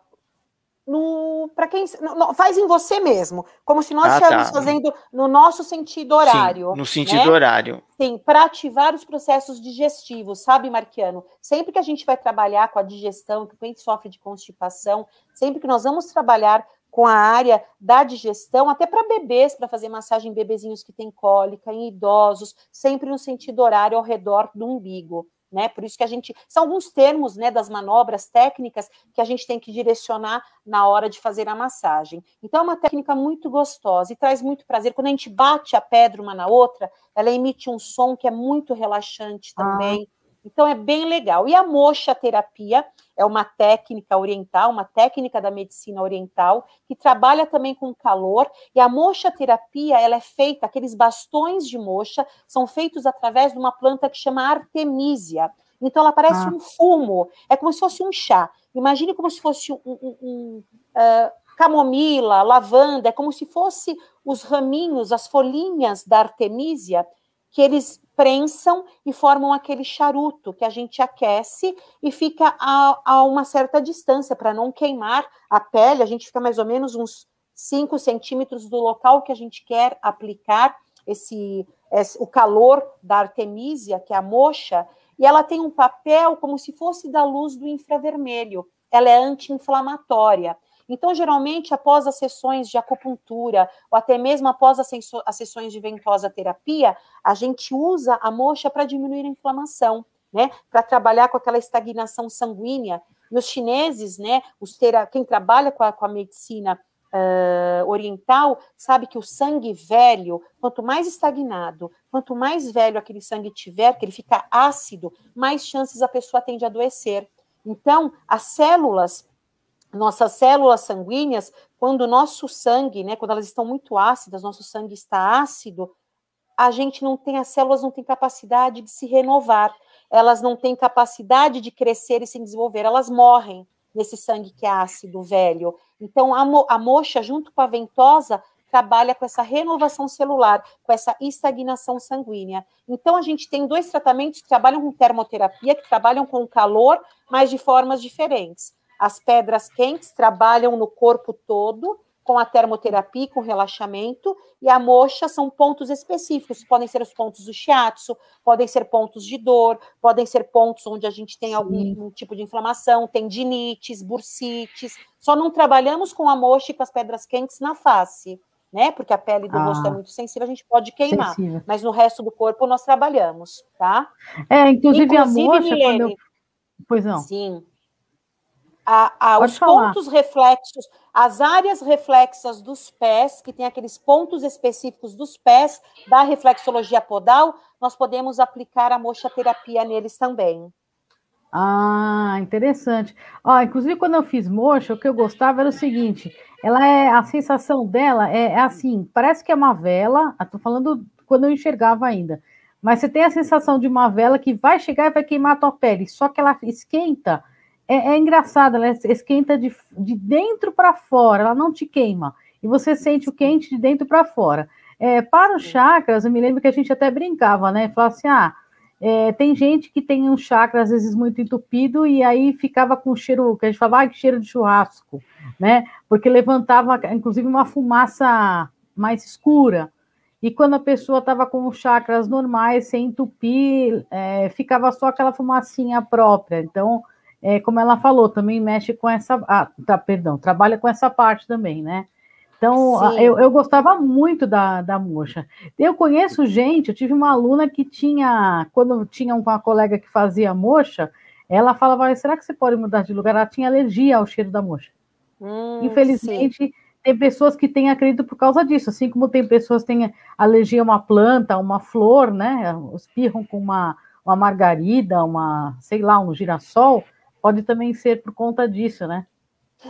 no para quem no, faz em você mesmo, como se nós ah, estivéssemos tá. fazendo no nosso sentido horário. Sim, no sentido né? horário. Sim, para ativar os processos digestivos, sabe, Marquiano? Sempre que a gente vai trabalhar com a digestão, que o cliente sofre de constipação, sempre que nós vamos trabalhar com a área da digestão, até para bebês, para fazer massagem em bebezinhos que têm cólica, em idosos, sempre no sentido horário ao redor do umbigo. Né? Por isso que a gente. São alguns termos né, das manobras técnicas que a gente tem que direcionar na hora de fazer a massagem. Então, é uma técnica muito gostosa e traz muito prazer. Quando a gente bate a pedra uma na outra, ela emite um som que é muito relaxante ah. também. Ah. Então é bem legal. E a mocha terapia é uma técnica oriental, uma técnica da medicina oriental que trabalha também com calor. E a mocha terapia, ela é feita, aqueles bastões de mocha são feitos através de uma planta que chama artemisia. Então ela parece ah. um fumo, é como se fosse um chá. Imagine como se fosse um, um, um uh, camomila, lavanda, é como se fosse os raminhos, as folhinhas da artemisia que eles prensam e formam aquele charuto que a gente aquece e fica a, a uma certa distância para não queimar a pele. A gente fica mais ou menos uns 5 centímetros do local que a gente quer aplicar esse, esse o calor da artemisia, que é a mocha, e ela tem um papel como se fosse da luz do infravermelho. Ela é anti-inflamatória. Então, geralmente, após as sessões de acupuntura, ou até mesmo após as, sessões de ventosa terapia, a gente usa a moxa para diminuir a inflamação, né? Para trabalhar com aquela estagnação sanguínea. E os chineses, né? Os tera quem trabalha com a, com a medicina uh, oriental sabe que o sangue velho, quanto mais estagnado, quanto mais velho aquele sangue tiver, que ele fica ácido, mais chances a pessoa tem de adoecer. Então, as células nossas células sanguíneas, quando o nosso sangue, né, quando elas estão muito ácidas, nosso sangue está ácido, a gente não tem, as células não têm capacidade de se renovar, elas não têm capacidade de crescer e se desenvolver, elas morrem nesse sangue que é ácido, velho. Então, a, mo a moxa, junto com a ventosa, trabalha com essa renovação celular, com essa estagnação sanguínea. Então, a gente tem dois tratamentos que trabalham com termoterapia, que trabalham com calor, mas de formas diferentes. As pedras quentes trabalham no corpo todo, com a termoterapia, com relaxamento, e a moxa são pontos específicos, podem ser os pontos do shiatsu, podem ser pontos de dor, podem ser pontos onde a gente tem Sim. algum tipo de inflamação, tendinites, bursites. Só não trabalhamos com a moxa e com as pedras quentes na face, né? Porque a pele do ah, rosto é muito sensível, a gente pode queimar, sensível. mas no resto do corpo nós trabalhamos, tá? É, inclusive, inclusive a moxa, Milene, quando eu... Pois não. Sim. A, a, os falar. pontos reflexos, as áreas reflexas dos pés, que tem aqueles pontos específicos dos pés da reflexologia podal, nós podemos aplicar a moxa-terapia neles também. Ah, interessante. Ó, inclusive, quando eu fiz mocha, o que eu gostava era o seguinte: ela é a sensação dela é, é assim, parece que é uma vela. Estou falando quando eu enxergava ainda, mas você tem a sensação de uma vela que vai chegar e vai queimar a tua pele, só que ela esquenta é, é engraçado, ela esquenta de, de dentro para fora, ela não te queima. E você sente o quente de dentro para fora. É, para os chakras, eu me lembro que a gente até brincava, né? Falava assim: ah, é, tem gente que tem um chakra às vezes muito entupido e aí ficava com cheiro, que a gente falava, ah, que cheiro de churrasco, né? Porque levantava, inclusive, uma fumaça mais escura. E quando a pessoa estava com os chakras normais, sem entupir, é, ficava só aquela fumacinha própria. Então, é, como ela falou, também mexe com essa. Ah, tá, perdão, trabalha com essa parte também, né? Então, eu, eu gostava muito da, da mocha. Eu conheço gente, eu tive uma aluna que tinha, quando tinha uma colega que fazia mocha, ela falava, será que você pode mudar de lugar? Ela tinha alergia ao cheiro da mocha. Hum, Infelizmente, sim. tem pessoas que têm, acredito, por causa disso, assim como tem pessoas que têm alergia a uma planta, a uma flor, né? Espirram com uma, uma margarida, uma, sei lá, um girassol, pode também ser por conta disso, né?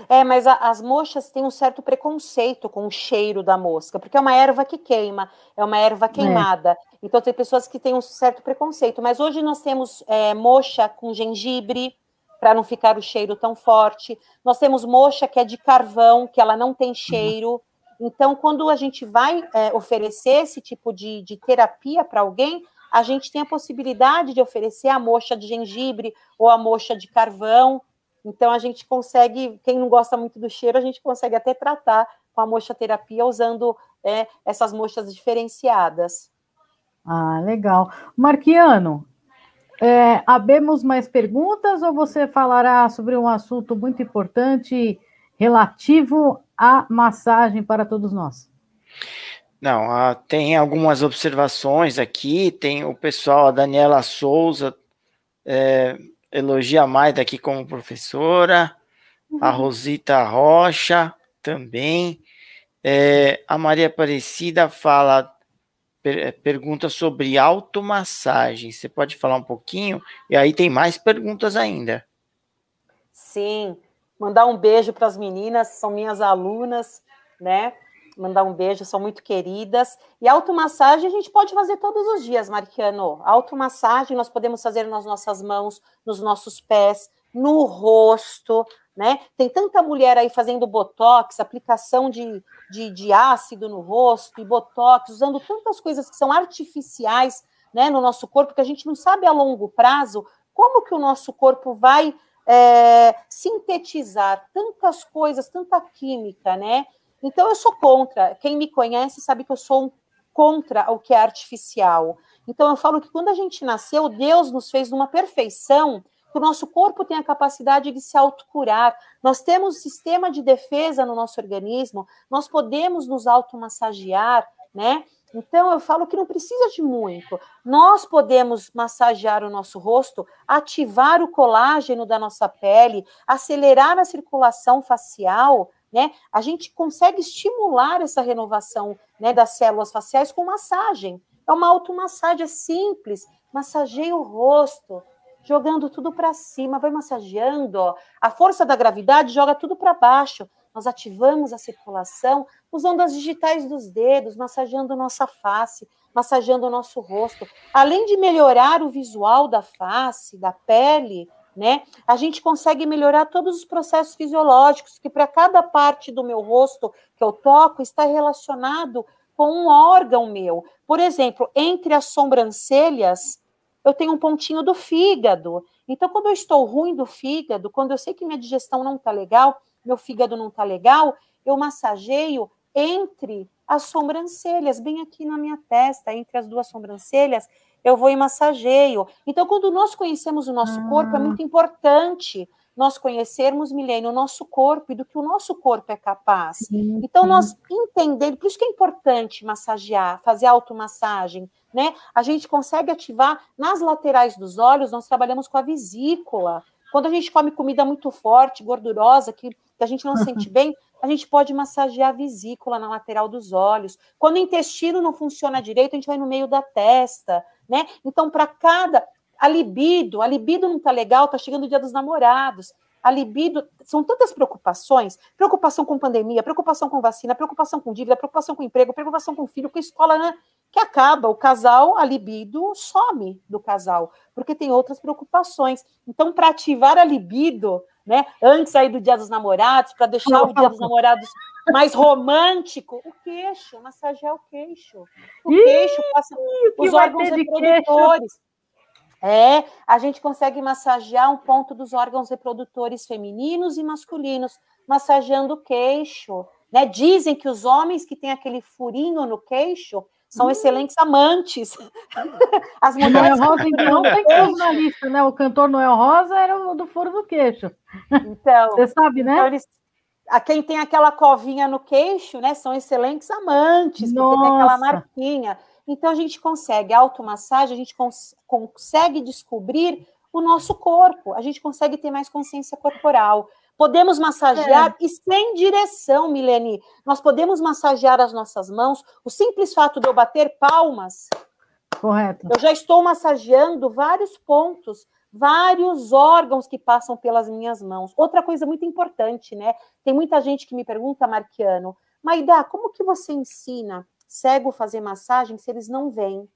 É, mas a, as mochas têm um certo preconceito com o cheiro da mosca, porque é uma erva que queima, é uma erva queimada. É. Então tem pessoas que têm um certo preconceito. Mas hoje nós temos é, mocha com gengibre, para não ficar o cheiro tão forte. Nós temos mocha que é de carvão, que ela não tem cheiro. Uhum. Então, quando a gente vai é, oferecer esse tipo de, de terapia para alguém, a gente tem a possibilidade de oferecer a mocha de gengibre ou a mocha de carvão. Então, a gente consegue, quem não gosta muito do cheiro, a gente consegue até tratar com a mocha terapia usando é, essas mochas diferenciadas. Ah, legal. Marquiano, é, abemos mais perguntas ou você falará sobre um assunto muito importante relativo à massagem para todos nós? Não, ah, tem algumas observações aqui. Tem o pessoal, a Daniela Souza, é, elogia a Maida aqui como professora. Uhum. A Rosita Rocha também. É, a Maria Aparecida fala, per, é, pergunta sobre automassagem. Você pode falar um pouquinho? E aí tem mais perguntas ainda. Sim, mandar um beijo para as meninas, são minhas alunas, né? Mandar um beijo, são muito queridas. E automassagem a gente pode fazer todos os dias, Marquiano. Automassagem nós podemos fazer nas nossas mãos, nos nossos pés, no rosto, né? Tem tanta mulher aí fazendo botox, aplicação de, de, de ácido no rosto e botox, usando tantas coisas que são artificiais, né, no nosso corpo, que a gente não sabe a longo prazo como que o nosso corpo vai é, sintetizar tantas coisas, tanta química, né? Então, eu sou contra. Quem me conhece sabe que eu sou contra o que é artificial. Então, eu falo que quando a gente nasceu, Deus nos fez numa perfeição que o nosso corpo tem a capacidade de se autocurar. Nós temos um sistema de defesa no nosso organismo, nós podemos nos automassagear, né? Então, eu falo que não precisa de muito. Nós podemos massagear o nosso rosto, ativar o colágeno da nossa pele, acelerar a circulação facial, né? A gente consegue estimular essa renovação né, das células faciais com massagem. É uma automassagem é simples, massageia o rosto, jogando tudo para cima, vai massageando. Ó. A força da gravidade joga tudo para baixo. Nós ativamos a circulação usando as digitais dos dedos, massageando nossa face, massageando o nosso rosto. Além de melhorar o visual da face, da pele, né? A gente consegue melhorar todos os processos fisiológicos, que para cada parte do meu rosto que eu toco está relacionado com um órgão meu. Por exemplo, entre as sobrancelhas, eu tenho um pontinho do fígado. Então, quando eu estou ruim do fígado, quando eu sei que minha digestão não está legal, meu fígado não está legal, eu massageio entre as sobrancelhas, bem aqui na minha testa, entre as duas sobrancelhas, eu vou e massageio. Então, quando nós conhecemos o nosso ah. corpo, é muito importante nós conhecermos, Milene, o nosso corpo e do que o nosso corpo é capaz. Sim, então, sim. nós entendendo, por isso que é importante massagear, fazer automassagem, né? A gente consegue ativar nas laterais dos olhos, nós trabalhamos com a vesícula. Quando a gente come comida muito forte, gordurosa, que, que a gente não sente bem, a gente pode massagear a vesícula na lateral dos olhos. Quando o intestino não funciona direito, a gente vai no meio da testa, né? Então, para cada. A libido, a libido não tá legal, tá chegando o dia dos namorados. A libido, são tantas preocupações: preocupação com pandemia, preocupação com vacina, preocupação com dívida, preocupação com emprego, preocupação com filho, com escola, né? Que acaba, o casal, a libido some do casal, porque tem outras preocupações. Então, para ativar a libido, né? Antes aí do Dia dos Namorados, para deixar o Dia dos Namorados mais romântico, o queixo, massagear o queixo. O Ih, queixo passa os órgãos reprodutores. É, a gente consegue massagear um ponto dos órgãos reprodutores femininos e masculinos, massageando o queixo. Né? Dizem que os homens que têm aquele furinho no queixo são hum. excelentes amantes. *laughs* As mulheres. Noel Rosa, então, tem todos na lista, né? O cantor Noel Rosa era o do furo do queixo. Então, você sabe, né? Então eles, a quem tem aquela covinha no queixo, né? São excelentes amantes, Nossa. porque tem aquela marquinha. Então a gente consegue automassagem, a gente cons consegue descobrir o nosso corpo, a gente consegue ter mais consciência corporal. Podemos massagear é. e sem direção, Milene. Nós podemos massagear as nossas mãos. O simples fato de eu bater palmas. Correto. Eu já estou massageando vários pontos, vários órgãos que passam pelas minhas mãos. Outra coisa muito importante, né? Tem muita gente que me pergunta, Marquiano, Maida, como que você ensina cego fazer massagem se eles não veem?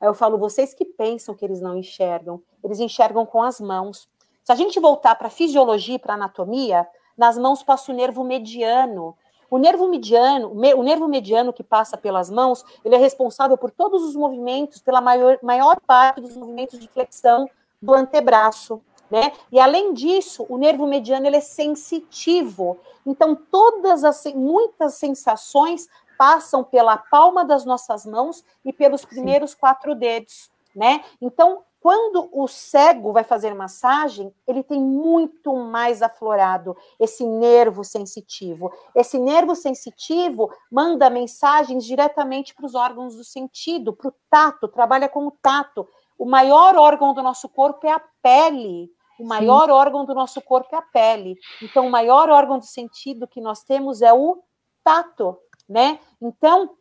Aí eu falo, vocês que pensam que eles não enxergam, eles enxergam com as mãos. Se a gente voltar para a fisiologia e para a anatomia, nas mãos passa o nervo mediano. O nervo mediano, o nervo mediano que passa pelas mãos, ele é responsável por todos os movimentos, pela maior, maior parte dos movimentos de flexão do antebraço. Né? E além disso, o nervo mediano ele é sensitivo. Então, todas as muitas sensações passam pela palma das nossas mãos e pelos primeiros Sim. quatro dedos, né? Então, quando o cego vai fazer massagem, ele tem muito mais aflorado esse nervo sensitivo. Esse nervo sensitivo manda mensagens diretamente para os órgãos do sentido, para o tato, trabalha com o tato. O maior órgão do nosso corpo é a pele. O maior Sim. órgão do nosso corpo é a pele. Então, o maior órgão do sentido que nós temos é o tato, né? Então,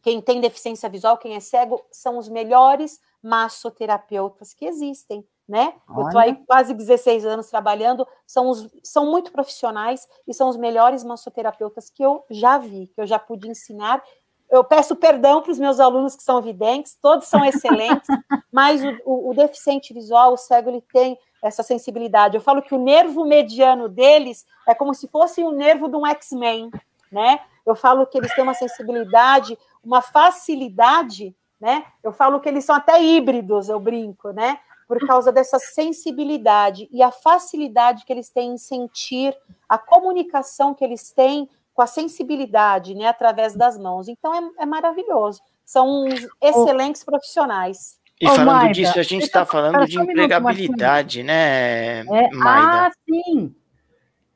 quem tem deficiência visual, quem é cego, são os melhores massoterapeutas que existem, né? Olha. Eu estou aí quase 16 anos trabalhando, são, os, são muito profissionais e são os melhores massoterapeutas que eu já vi, que eu já pude ensinar. Eu peço perdão para os meus alunos que são videntes, todos são excelentes, *laughs* mas o, o, o deficiente visual, o cego, ele tem essa sensibilidade. Eu falo que o nervo mediano deles é como se fosse o nervo de um X-Men, né? Eu falo que eles têm uma sensibilidade, uma facilidade né? Eu falo que eles são até híbridos, eu brinco, né? Por causa dessa sensibilidade e a facilidade que eles têm em sentir, a comunicação que eles têm com a sensibilidade, né? Através das mãos. Então é, é maravilhoso. São excelentes profissionais. E falando Maida, disso, a gente está falando de empregabilidade, né, é, Maida? Ah, sim.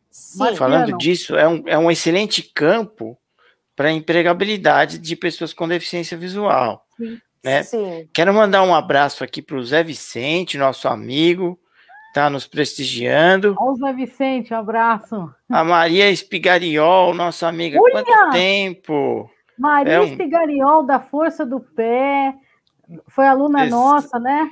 sim. Falando disso, é um, é um excelente campo para empregabilidade de pessoas com deficiência visual. Né? Sim. Quero mandar um abraço aqui para o Zé Vicente, nosso amigo, está nos prestigiando. Olha o Zé Vicente, um abraço. A Maria Espigariol, nossa amiga, Uia! quanto tempo? Maria é um... Espigariol, da Força do Pé, foi aluna Ex... nossa, né?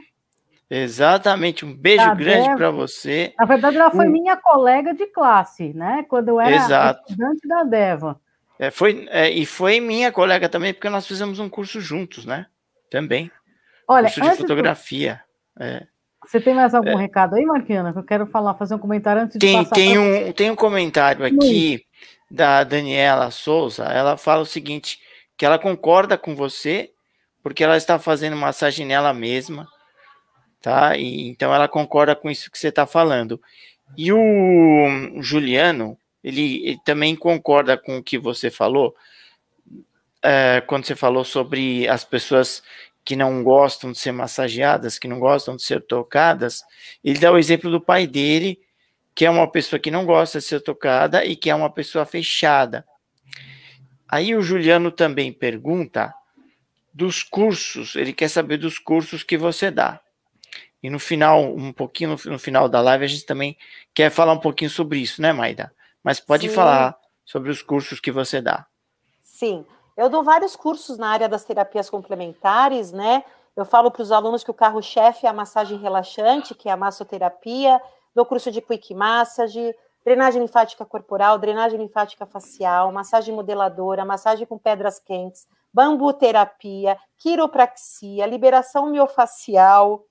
Exatamente, um beijo da grande para você. Na verdade, ela foi minha colega de classe, né? Quando eu era Exato. estudante da Deva. É, foi, é, e foi minha colega também, porque nós fizemos um curso juntos, né? Também. Olha, curso de fotografia. Do... É. Você tem mais algum é. recado aí, Marquiana? Que eu quero falar, fazer um comentário antes tem, de passar. Tem, pra... um, tem um comentário aqui da Daniela Souza. Ela fala o seguinte: que ela concorda com você, porque ela está fazendo massagem nela mesma, tá? E, então ela concorda com isso que você está falando. E o Juliano, ele, ele, também concorda com o que você falou, é, quando você falou sobre as pessoas que não gostam de ser massageadas, que não gostam de ser tocadas, ele dá o exemplo do pai dele, que é uma pessoa que não gosta de ser tocada e que é uma pessoa fechada. Aí o Juliano também pergunta dos cursos, ele quer saber dos cursos que você dá. E no final, um pouquinho no, final da live, a gente também quer falar um pouquinho sobre isso, né, Maida? Mas pode Sim. falar sobre os cursos que você dá. Sim, eu dou vários cursos na área das terapias complementares, né? Eu falo para os alunos que o carro-chefe é a massagem relaxante, que é a massoterapia, dou curso de quick massage, drenagem linfática corporal, drenagem linfática facial, massagem modeladora, massagem com pedras quentes, bambuterapia, quiropraxia, liberação miofacial,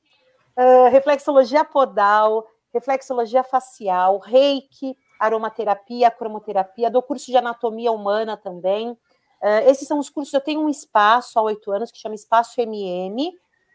uh, reflexologia podal, reflexologia facial, reiki, aromaterapia, cromoterapia, dou curso de anatomia humana também. Uh, esses são os cursos. Eu tenho um espaço há oito anos que chama Espaço MM.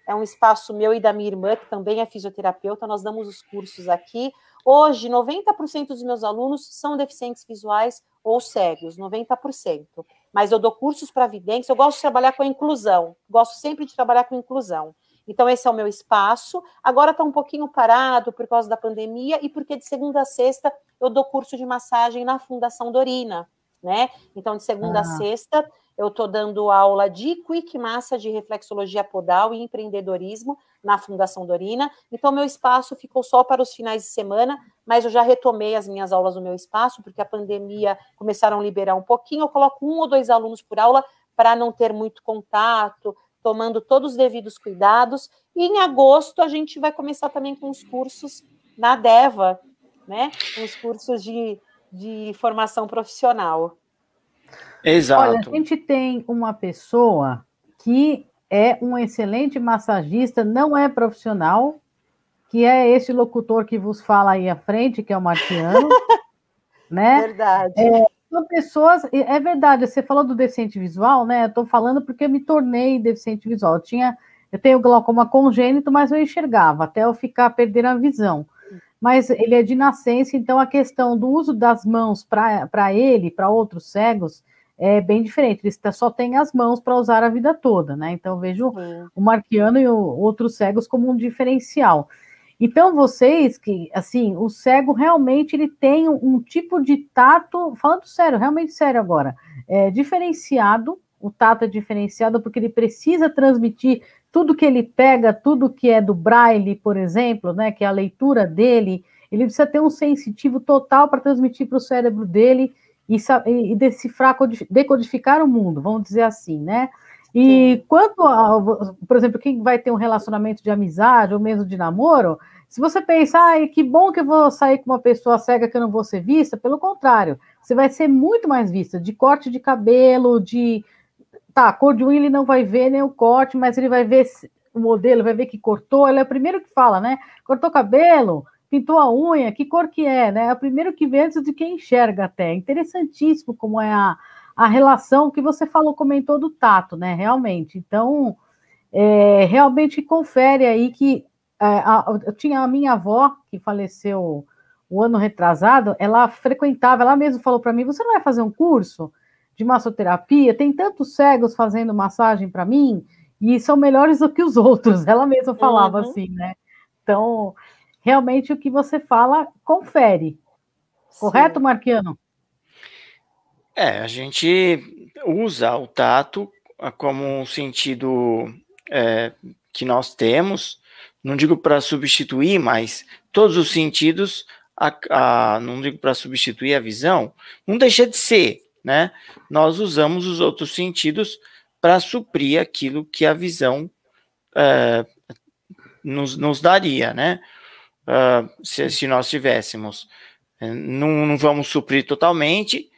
É um espaço meu e da minha irmã, que também é fisioterapeuta. Nós damos os cursos aqui. Hoje, 90% dos meus alunos são deficientes visuais ou cegos, 90%. Mas eu dou cursos para videntes. Eu gosto de trabalhar com a inclusão. Gosto sempre de trabalhar com inclusão. Então, esse é o meu espaço. Agora está um pouquinho parado por causa da pandemia e porque de segunda a sexta eu dou curso de massagem na Fundação Dorina, né? Então, de segunda ah. a sexta eu estou dando aula de quick massa de reflexologia podal e empreendedorismo na Fundação Dorina. Então, meu espaço ficou só para os finais de semana, mas eu já retomei as minhas aulas no meu espaço, porque a pandemia começaram a liberar um pouquinho. Eu coloco um ou dois alunos por aula para não ter muito contato, tomando todos os devidos cuidados. E em agosto a gente vai começar também com os cursos na DEVA, né? Os cursos de, de formação profissional. Exato. Olha, a gente tem uma pessoa que é um excelente massagista, não é profissional, que é esse locutor que vos fala aí à frente, que é o Marciano, *laughs* né? Verdade. É, são pessoas. É verdade, você falou do deficiente visual, né? Eu tô falando porque eu me tornei deficiente visual. Eu tinha. Eu tenho glaucoma congênito, mas eu enxergava até eu ficar perdendo a visão. Mas ele é de nascença, então a questão do uso das mãos para ele, para outros cegos, é bem diferente. Ele só tem as mãos para usar a vida toda, né? Então eu vejo o Marquiano e o, outros cegos como um diferencial. Então, vocês que, assim, o cego realmente ele tem um, um tipo de tato, falando sério, realmente sério agora, é diferenciado, o tato é diferenciado porque ele precisa transmitir tudo que ele pega, tudo que é do braille, por exemplo, né, que é a leitura dele, ele precisa ter um sensitivo total para transmitir para o cérebro dele e, e decifrar, decodificar o mundo, vamos dizer assim, né? E quanto, a, por exemplo, quem vai ter um relacionamento de amizade ou mesmo de namoro, se você pensar, ah, que bom que eu vou sair com uma pessoa cega que eu não vou ser vista, pelo contrário, você vai ser muito mais vista, de corte de cabelo, de. Tá, cor de unha ele não vai ver nem o corte, mas ele vai ver o modelo, vai ver que cortou. Ele é o primeiro que fala, né? Cortou cabelo, pintou a unha, que cor que é, né? É o primeiro que vê antes de quem enxerga até. Interessantíssimo como é a, a relação que você falou, comentou do tato, né? Realmente. Então, é, realmente confere aí que é, a, eu tinha a minha avó, que faleceu o ano retrasado, ela frequentava, ela mesma falou para mim: você não vai fazer um curso de massoterapia? Tem tantos cegos fazendo massagem para mim e são melhores do que os outros. *laughs* Ela mesma falava uhum. assim, né? Então, realmente o que você fala confere. Sim. Correto, Marquiano? É, a gente usa o tato como um sentido é, que nós temos, não digo para substituir, mas todos os sentidos, a, a, não digo para substituir a visão, não deixa de ser, né? Nós usamos os outros sentidos para suprir aquilo que a visão é, nos, nos daria, né? Uh, se, se, nós tivéssemos. Não, não vamos suprir totalmente,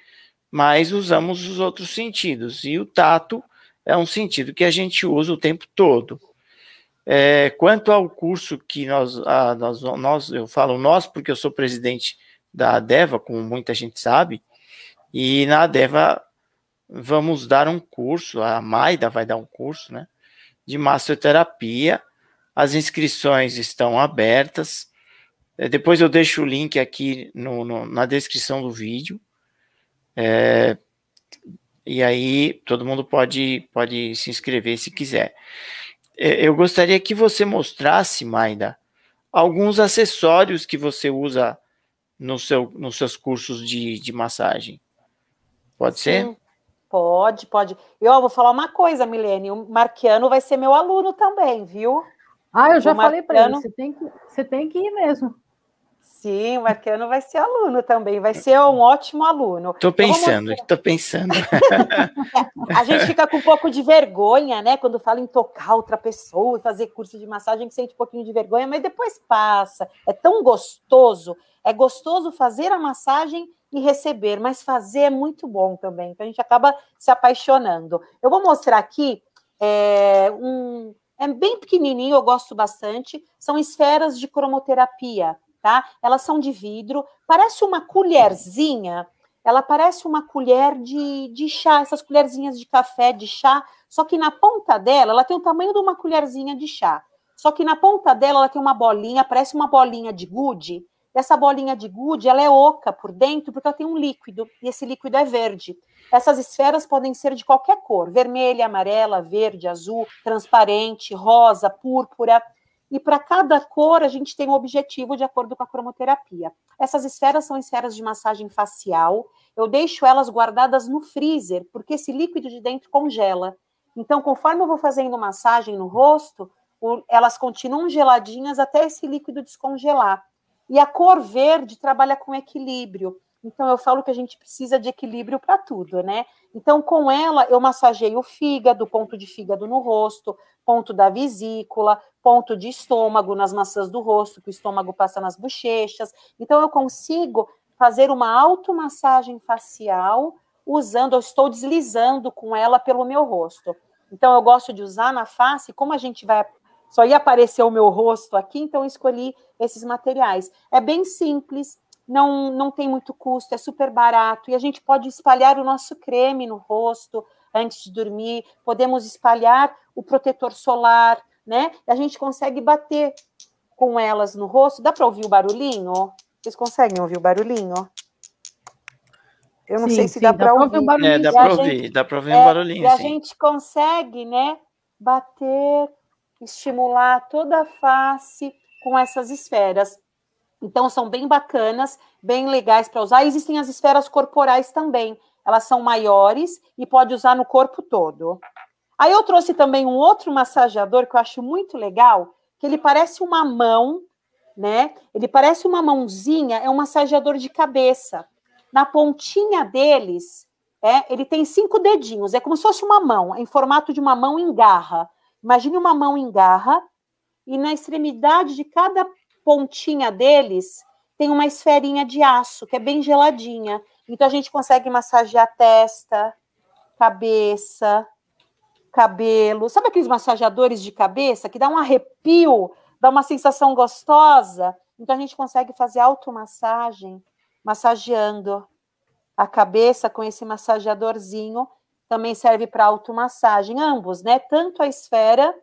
mas usamos os outros sentidos. E o tato é um sentido que a gente usa o tempo todo. É, quanto ao curso que nós, a, nós, nós, eu falo nós porque eu sou presidente da ADEVA, como muita gente sabe, e na ADEVA vamos dar um curso, a Maida vai dar um curso, né, de massoterapia. As inscrições estão abertas. É, depois eu deixo o link aqui no, no, na descrição do vídeo. É, e aí todo mundo pode, pode se inscrever se quiser. É, eu gostaria que você mostrasse, Maida, alguns acessórios que você usa no seu, nos seus cursos de, de massagem. Pode ser? Sim, pode, pode. Eu vou falar uma coisa, Milene. O Marquiano vai ser meu aluno também, viu? Ah, eu já o falei para ele. Você tem, que, você tem que ir mesmo. Sim, o Marquiano vai ser aluno também, vai ser um ótimo aluno. Estou pensando, estou pensando. *laughs* a gente fica com um pouco de vergonha, né? Quando fala em tocar outra pessoa e fazer curso de massagem, sente um pouquinho de vergonha, mas depois passa. É tão gostoso, é gostoso fazer a massagem e receber, mas fazer é muito bom também, então a gente acaba se apaixonando. Eu vou mostrar aqui é, um. É bem pequenininho, eu gosto bastante. São esferas de cromoterapia tá? Elas são de vidro, parece uma colherzinha, ela parece uma colher de, de chá, essas colherzinhas de café, de chá, só que na ponta dela, ela tem o tamanho de uma colherzinha de chá. Só que na ponta dela, ela tem uma bolinha, parece uma bolinha de gude. Essa bolinha de gude, ela é oca por dentro, porque ela tem um líquido, e esse líquido é verde. Essas esferas podem ser de qualquer cor: vermelha, amarela, verde, azul, transparente, rosa, púrpura e para cada cor a gente tem um objetivo de acordo com a cromoterapia. Essas esferas são esferas de massagem facial. Eu deixo elas guardadas no freezer, porque esse líquido de dentro congela. Então, conforme eu vou fazendo massagem no rosto, elas continuam geladinhas até esse líquido descongelar. E a cor verde trabalha com equilíbrio. Então, eu falo que a gente precisa de equilíbrio para tudo, né? Então, com ela, eu massageio o fígado, ponto de fígado no rosto, ponto da vesícula, ponto de estômago nas maçãs do rosto, que o estômago passa nas bochechas. Então, eu consigo fazer uma automassagem facial usando, eu estou deslizando com ela pelo meu rosto. Então, eu gosto de usar na face, como a gente vai. Só ia aparecer o meu rosto aqui, então escolhi esses materiais. É bem simples, não, não tem muito custo, é super barato, e a gente pode espalhar o nosso creme no rosto antes de dormir, podemos espalhar o protetor solar, né? A gente consegue bater com elas no rosto. Dá para ouvir o barulhinho? Vocês conseguem ouvir o barulhinho? Eu não sim, sei se sim, dá, dá para ouvir. ouvir. É, dá para ouvir, gente, dá para ouvir é, um barulhinho. E a sim. gente consegue, né, bater, estimular toda a face com essas esferas. Então, são bem bacanas, bem legais para usar. Existem as esferas corporais também. Elas são maiores e pode usar no corpo todo. Aí eu trouxe também um outro massageador que eu acho muito legal, que ele parece uma mão, né? Ele parece uma mãozinha, é um massageador de cabeça. Na pontinha deles, é, ele tem cinco dedinhos, é como se fosse uma mão, em formato de uma mão em garra. Imagine uma mão em garra, e na extremidade de cada pontinha deles tem uma esferinha de aço, que é bem geladinha. Então a gente consegue massagear a testa, cabeça, cabelo. Sabe aqueles massageadores de cabeça que dá um arrepio, dá uma sensação gostosa? Então a gente consegue fazer automassagem, massageando a cabeça com esse massageadorzinho. Também serve para automassagem, ambos, né? Tanto a esfera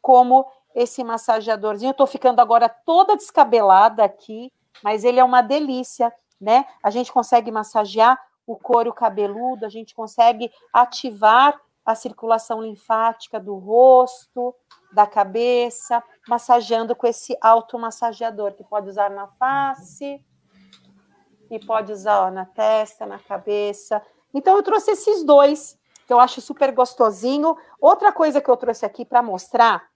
como esse massageadorzinho. Eu tô ficando agora toda descabelada aqui, mas ele é uma delícia, né? A gente consegue massagear o couro cabeludo, a gente consegue ativar a circulação linfática do rosto, da cabeça, massageando com esse automassageador, que pode usar na face e pode usar ó, na testa, na cabeça. Então, eu trouxe esses dois, que eu acho super gostosinho. Outra coisa que eu trouxe aqui para mostrar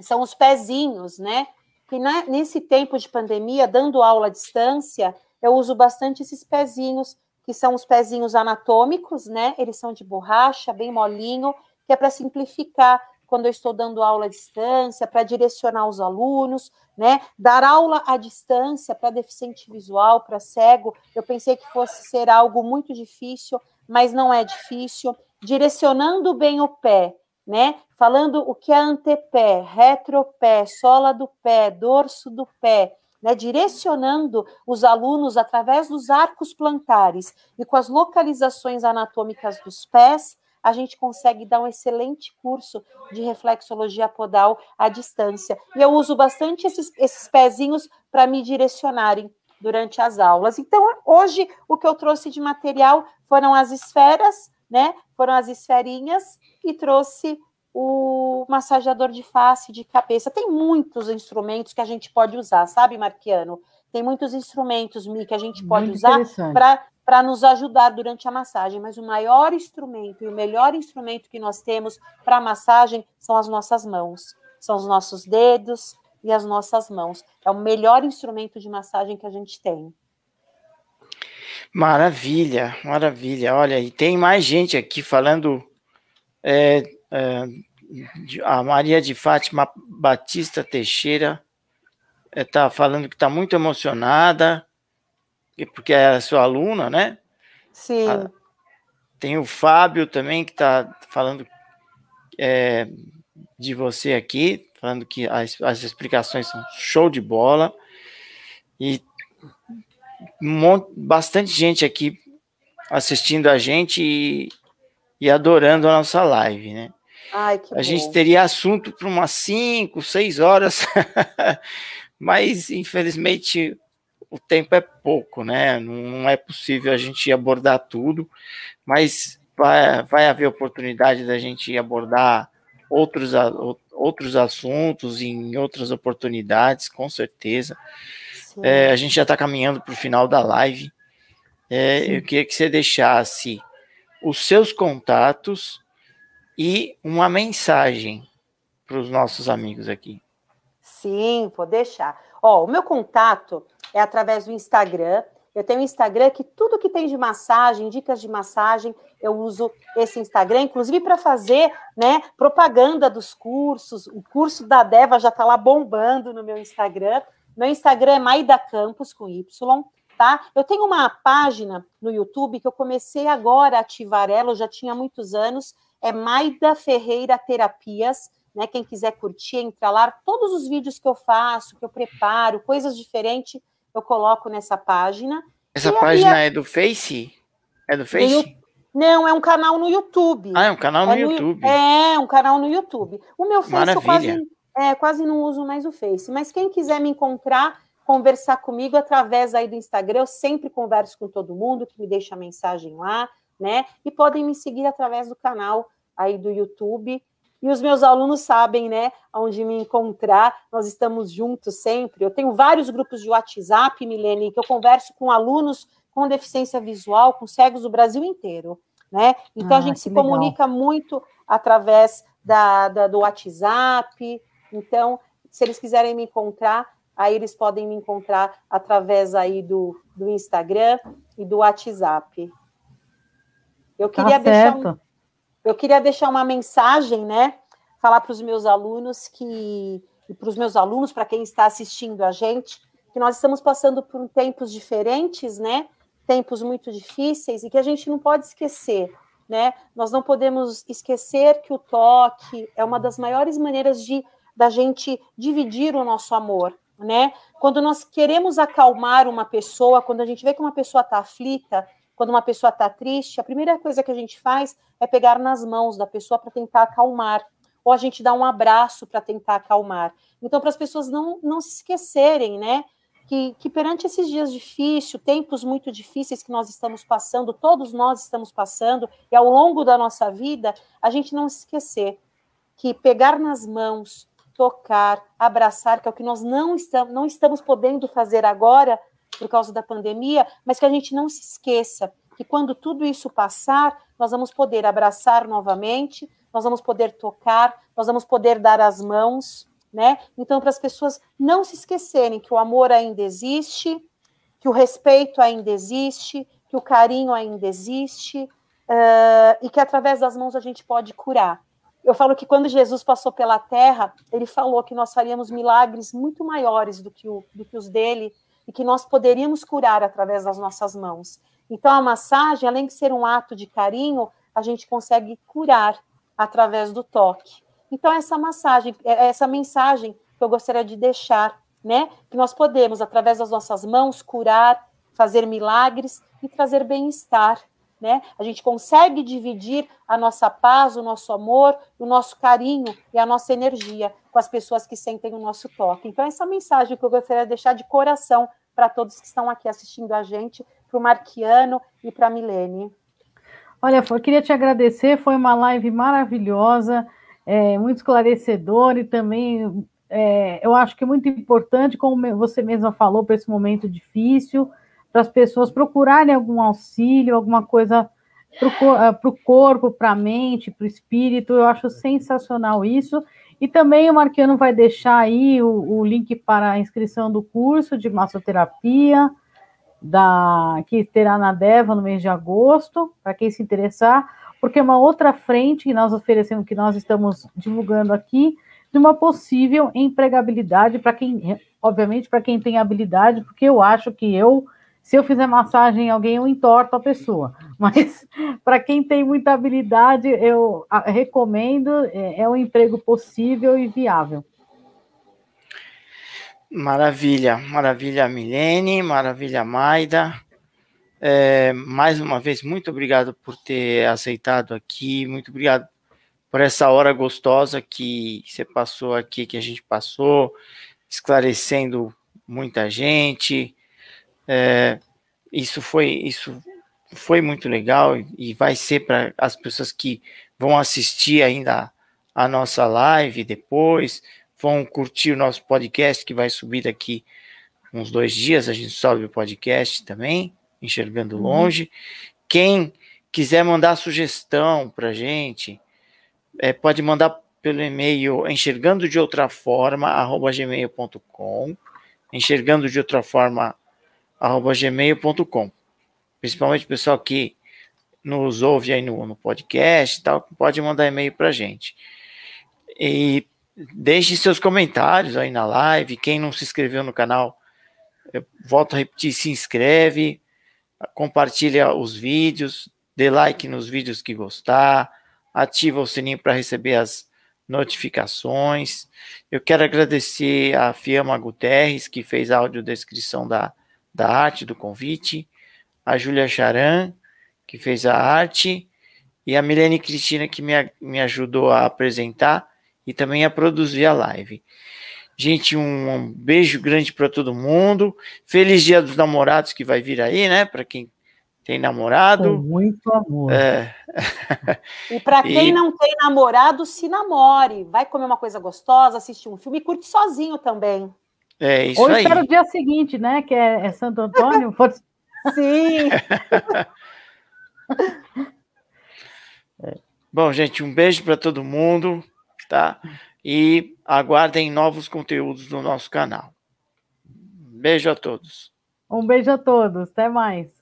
são os pezinhos, né? Que nesse tempo de pandemia, dando aula à distância, eu uso bastante esses pezinhos, que são os pezinhos anatômicos, né? Eles são de borracha, bem molinho, que é para simplificar quando eu estou dando aula à distância, para direcionar os alunos, né? Dar aula à distância para deficiente visual, para cego, eu pensei que fosse ser algo muito difícil, mas não é difícil. direcionando bem o pé, né? Falando o que é antepé, retropé, sola do pé, dorso do pé, né? Direcionando os alunos através dos arcos plantares e com as localizações anatômicas dos pés, a gente consegue dar um excelente curso de reflexologia podal à distância. E eu uso bastante esses, esses pezinhos para me direcionarem durante as aulas. Então, hoje, o que eu trouxe de material foram as esferas, né? Foram as esferinhas e trouxe o massageador de face, de cabeça. Tem muitos instrumentos que a gente pode usar, sabe, Marquiano? Tem muitos instrumentos, Mi, que a gente pode Muito usar para nos ajudar durante a massagem, mas o maior instrumento e o melhor instrumento que nós temos para massagem são as nossas mãos, são os nossos dedos e as nossas mãos. É o melhor instrumento de massagem que a gente tem. Maravilha, maravilha. Olha, e tem mais gente aqui falando. É, é, a Maria de Fátima Batista Teixeira está é, falando que está muito emocionada porque é a sua aluna, né? Sim. Ah, tem o Fábio também, que está falando é, de você aqui, falando que as, as explicações são show de bola. E bastante gente aqui assistindo a gente e, e adorando a nossa live, né? Ai, a bom. gente teria assunto para umas 5, 6 horas, *laughs* mas infelizmente o tempo é pouco, né? Não é possível a gente abordar tudo, mas vai, vai haver oportunidade da gente abordar outros, outros assuntos em outras oportunidades, com certeza. É, a gente já está caminhando para o final da live. É, eu queria que você deixasse os seus contatos e uma mensagem para os nossos amigos aqui. Sim, vou deixar. Ó, o meu contato é através do Instagram. Eu tenho um Instagram que tudo que tem de massagem, dicas de massagem, eu uso esse Instagram, inclusive para fazer né, propaganda dos cursos. O curso da Deva já está lá bombando no meu Instagram. Meu Instagram é Maida Campos, com Y, tá? Eu tenho uma página no YouTube que eu comecei agora a ativar ela, eu já tinha muitos anos, é Maida Ferreira Terapias né? Quem quiser curtir, entra lá. Todos os vídeos que eu faço, que eu preparo, coisas diferentes, eu coloco nessa página. Essa e página é do Face? É do Face? Não, é um canal no YouTube. Ah, é um canal no, é no YouTube. É, um canal no YouTube. O meu Face Maravilha. eu quase, é, quase não uso mais o Face, mas quem quiser me encontrar, conversar comigo através aí do Instagram, eu sempre converso com todo mundo que me deixa mensagem lá, né? E podem me seguir através do canal aí do YouTube. E os meus alunos sabem, né, onde me encontrar. Nós estamos juntos sempre. Eu tenho vários grupos de WhatsApp, Milene, que eu converso com alunos com deficiência visual, com cegos do Brasil inteiro, né? Então ah, a gente se legal. comunica muito através da, da, do WhatsApp. Então, se eles quiserem me encontrar, aí eles podem me encontrar através aí do, do Instagram e do WhatsApp. Eu tá queria tá deixar eu queria deixar uma mensagem, né? Falar para os meus alunos que, e para os meus alunos, para quem está assistindo a gente, que nós estamos passando por tempos diferentes, né? Tempos muito difíceis e que a gente não pode esquecer, né? Nós não podemos esquecer que o toque é uma das maiores maneiras de da gente dividir o nosso amor, né? Quando nós queremos acalmar uma pessoa, quando a gente vê que uma pessoa está aflita, quando uma pessoa está triste, a primeira coisa que a gente faz é pegar nas mãos da pessoa para tentar acalmar, ou a gente dá um abraço para tentar acalmar. Então, para as pessoas não, não se esquecerem, né? Que, que perante esses dias difíceis, tempos muito difíceis que nós estamos passando, todos nós estamos passando, e ao longo da nossa vida, a gente não se esquecer que pegar nas mãos, tocar, abraçar, que é o que nós não estamos, não estamos podendo fazer agora, por causa da pandemia, mas que a gente não se esqueça que quando tudo isso passar, nós vamos poder abraçar novamente, nós vamos poder tocar, nós vamos poder dar as mãos, né? Então, para as pessoas não se esquecerem que o amor ainda existe, que o respeito ainda existe, que o carinho ainda existe, uh, e que através das mãos a gente pode curar. Eu falo que quando Jesus passou pela terra, ele falou que nós faríamos milagres muito maiores do que, o, do que os dele, e que nós poderíamos curar através das nossas mãos. Então, a massagem, além de ser um ato de carinho, a gente consegue curar através do toque. Então, essa massagem, é, essa mensagem que eu gostaria de deixar, né? Que nós podemos, através das nossas mãos, curar, fazer milagres e trazer bem-estar. Né? A gente consegue dividir a nossa paz, o nosso amor, o nosso carinho e a nossa energia com as pessoas que sentem o nosso toque. Então, essa mensagem que eu gostaria de deixar de coração para todos que estão aqui assistindo a gente, para o Marquiano e para a Milene. Olha, eu queria te agradecer, foi uma live maravilhosa, é, muito esclarecedora e também é, eu acho que é muito importante, como você mesma falou, para esse momento difícil, para as pessoas procurarem algum auxílio, alguma coisa para o corpo, para a mente, para o espírito. Eu acho sensacional isso. E também o Marquiano vai deixar aí o, o link para a inscrição do curso de massoterapia, da, que terá na Deva no mês de agosto, para quem se interessar, porque é uma outra frente que nós oferecemos, que nós estamos divulgando aqui, de uma possível empregabilidade para quem, obviamente, para quem tem habilidade, porque eu acho que eu se eu fizer massagem em alguém, eu entorto a pessoa. *laughs* Mas para quem tem muita habilidade, eu recomendo, é, é um emprego possível e viável. Maravilha, maravilha, Milene, maravilha, Maida. É, mais uma vez, muito obrigado por ter aceitado aqui, muito obrigado por essa hora gostosa que você passou aqui, que a gente passou, esclarecendo muita gente, é, isso foi isso foi muito legal e vai ser para as pessoas que vão assistir ainda a nossa live depois, vão curtir o nosso podcast que vai subir daqui uns dois dias. A gente sobe o podcast também, enxergando uhum. longe. Quem quiser mandar sugestão para gente, é, pode mandar pelo e-mail enxergando de outra forma arroba gmail.com enxergando de outra forma arroba gmail.com. Principalmente o pessoal que nos ouve aí no, no podcast e tal, pode mandar e-mail para gente. E deixe seus comentários aí na live. Quem não se inscreveu no canal, volto a repetir, se inscreve, compartilha os vídeos, dê like nos vídeos que gostar, ativa o sininho para receber as notificações. Eu quero agradecer a Fiamma Guterres, que fez a audiodescrição da, da arte do convite, a Júlia Charan, que fez a arte, e a Milene Cristina, que me, me ajudou a apresentar e também a produzir a live. Gente, um, um beijo grande para todo mundo. Feliz Dia dos Namorados que vai vir aí, né? Para quem tem namorado. Com muito amor. É. *laughs* E para quem e... não tem namorado, se namore. Vai comer uma coisa gostosa, assistir um filme e curte sozinho também. É isso Ou aí. espera o dia seguinte, né? Que é, é Santo Antônio. *laughs* Sim. *laughs* Bom, gente, um beijo para todo mundo, tá? E aguardem novos conteúdos no nosso canal. Beijo a todos. Um beijo a todos. Até mais.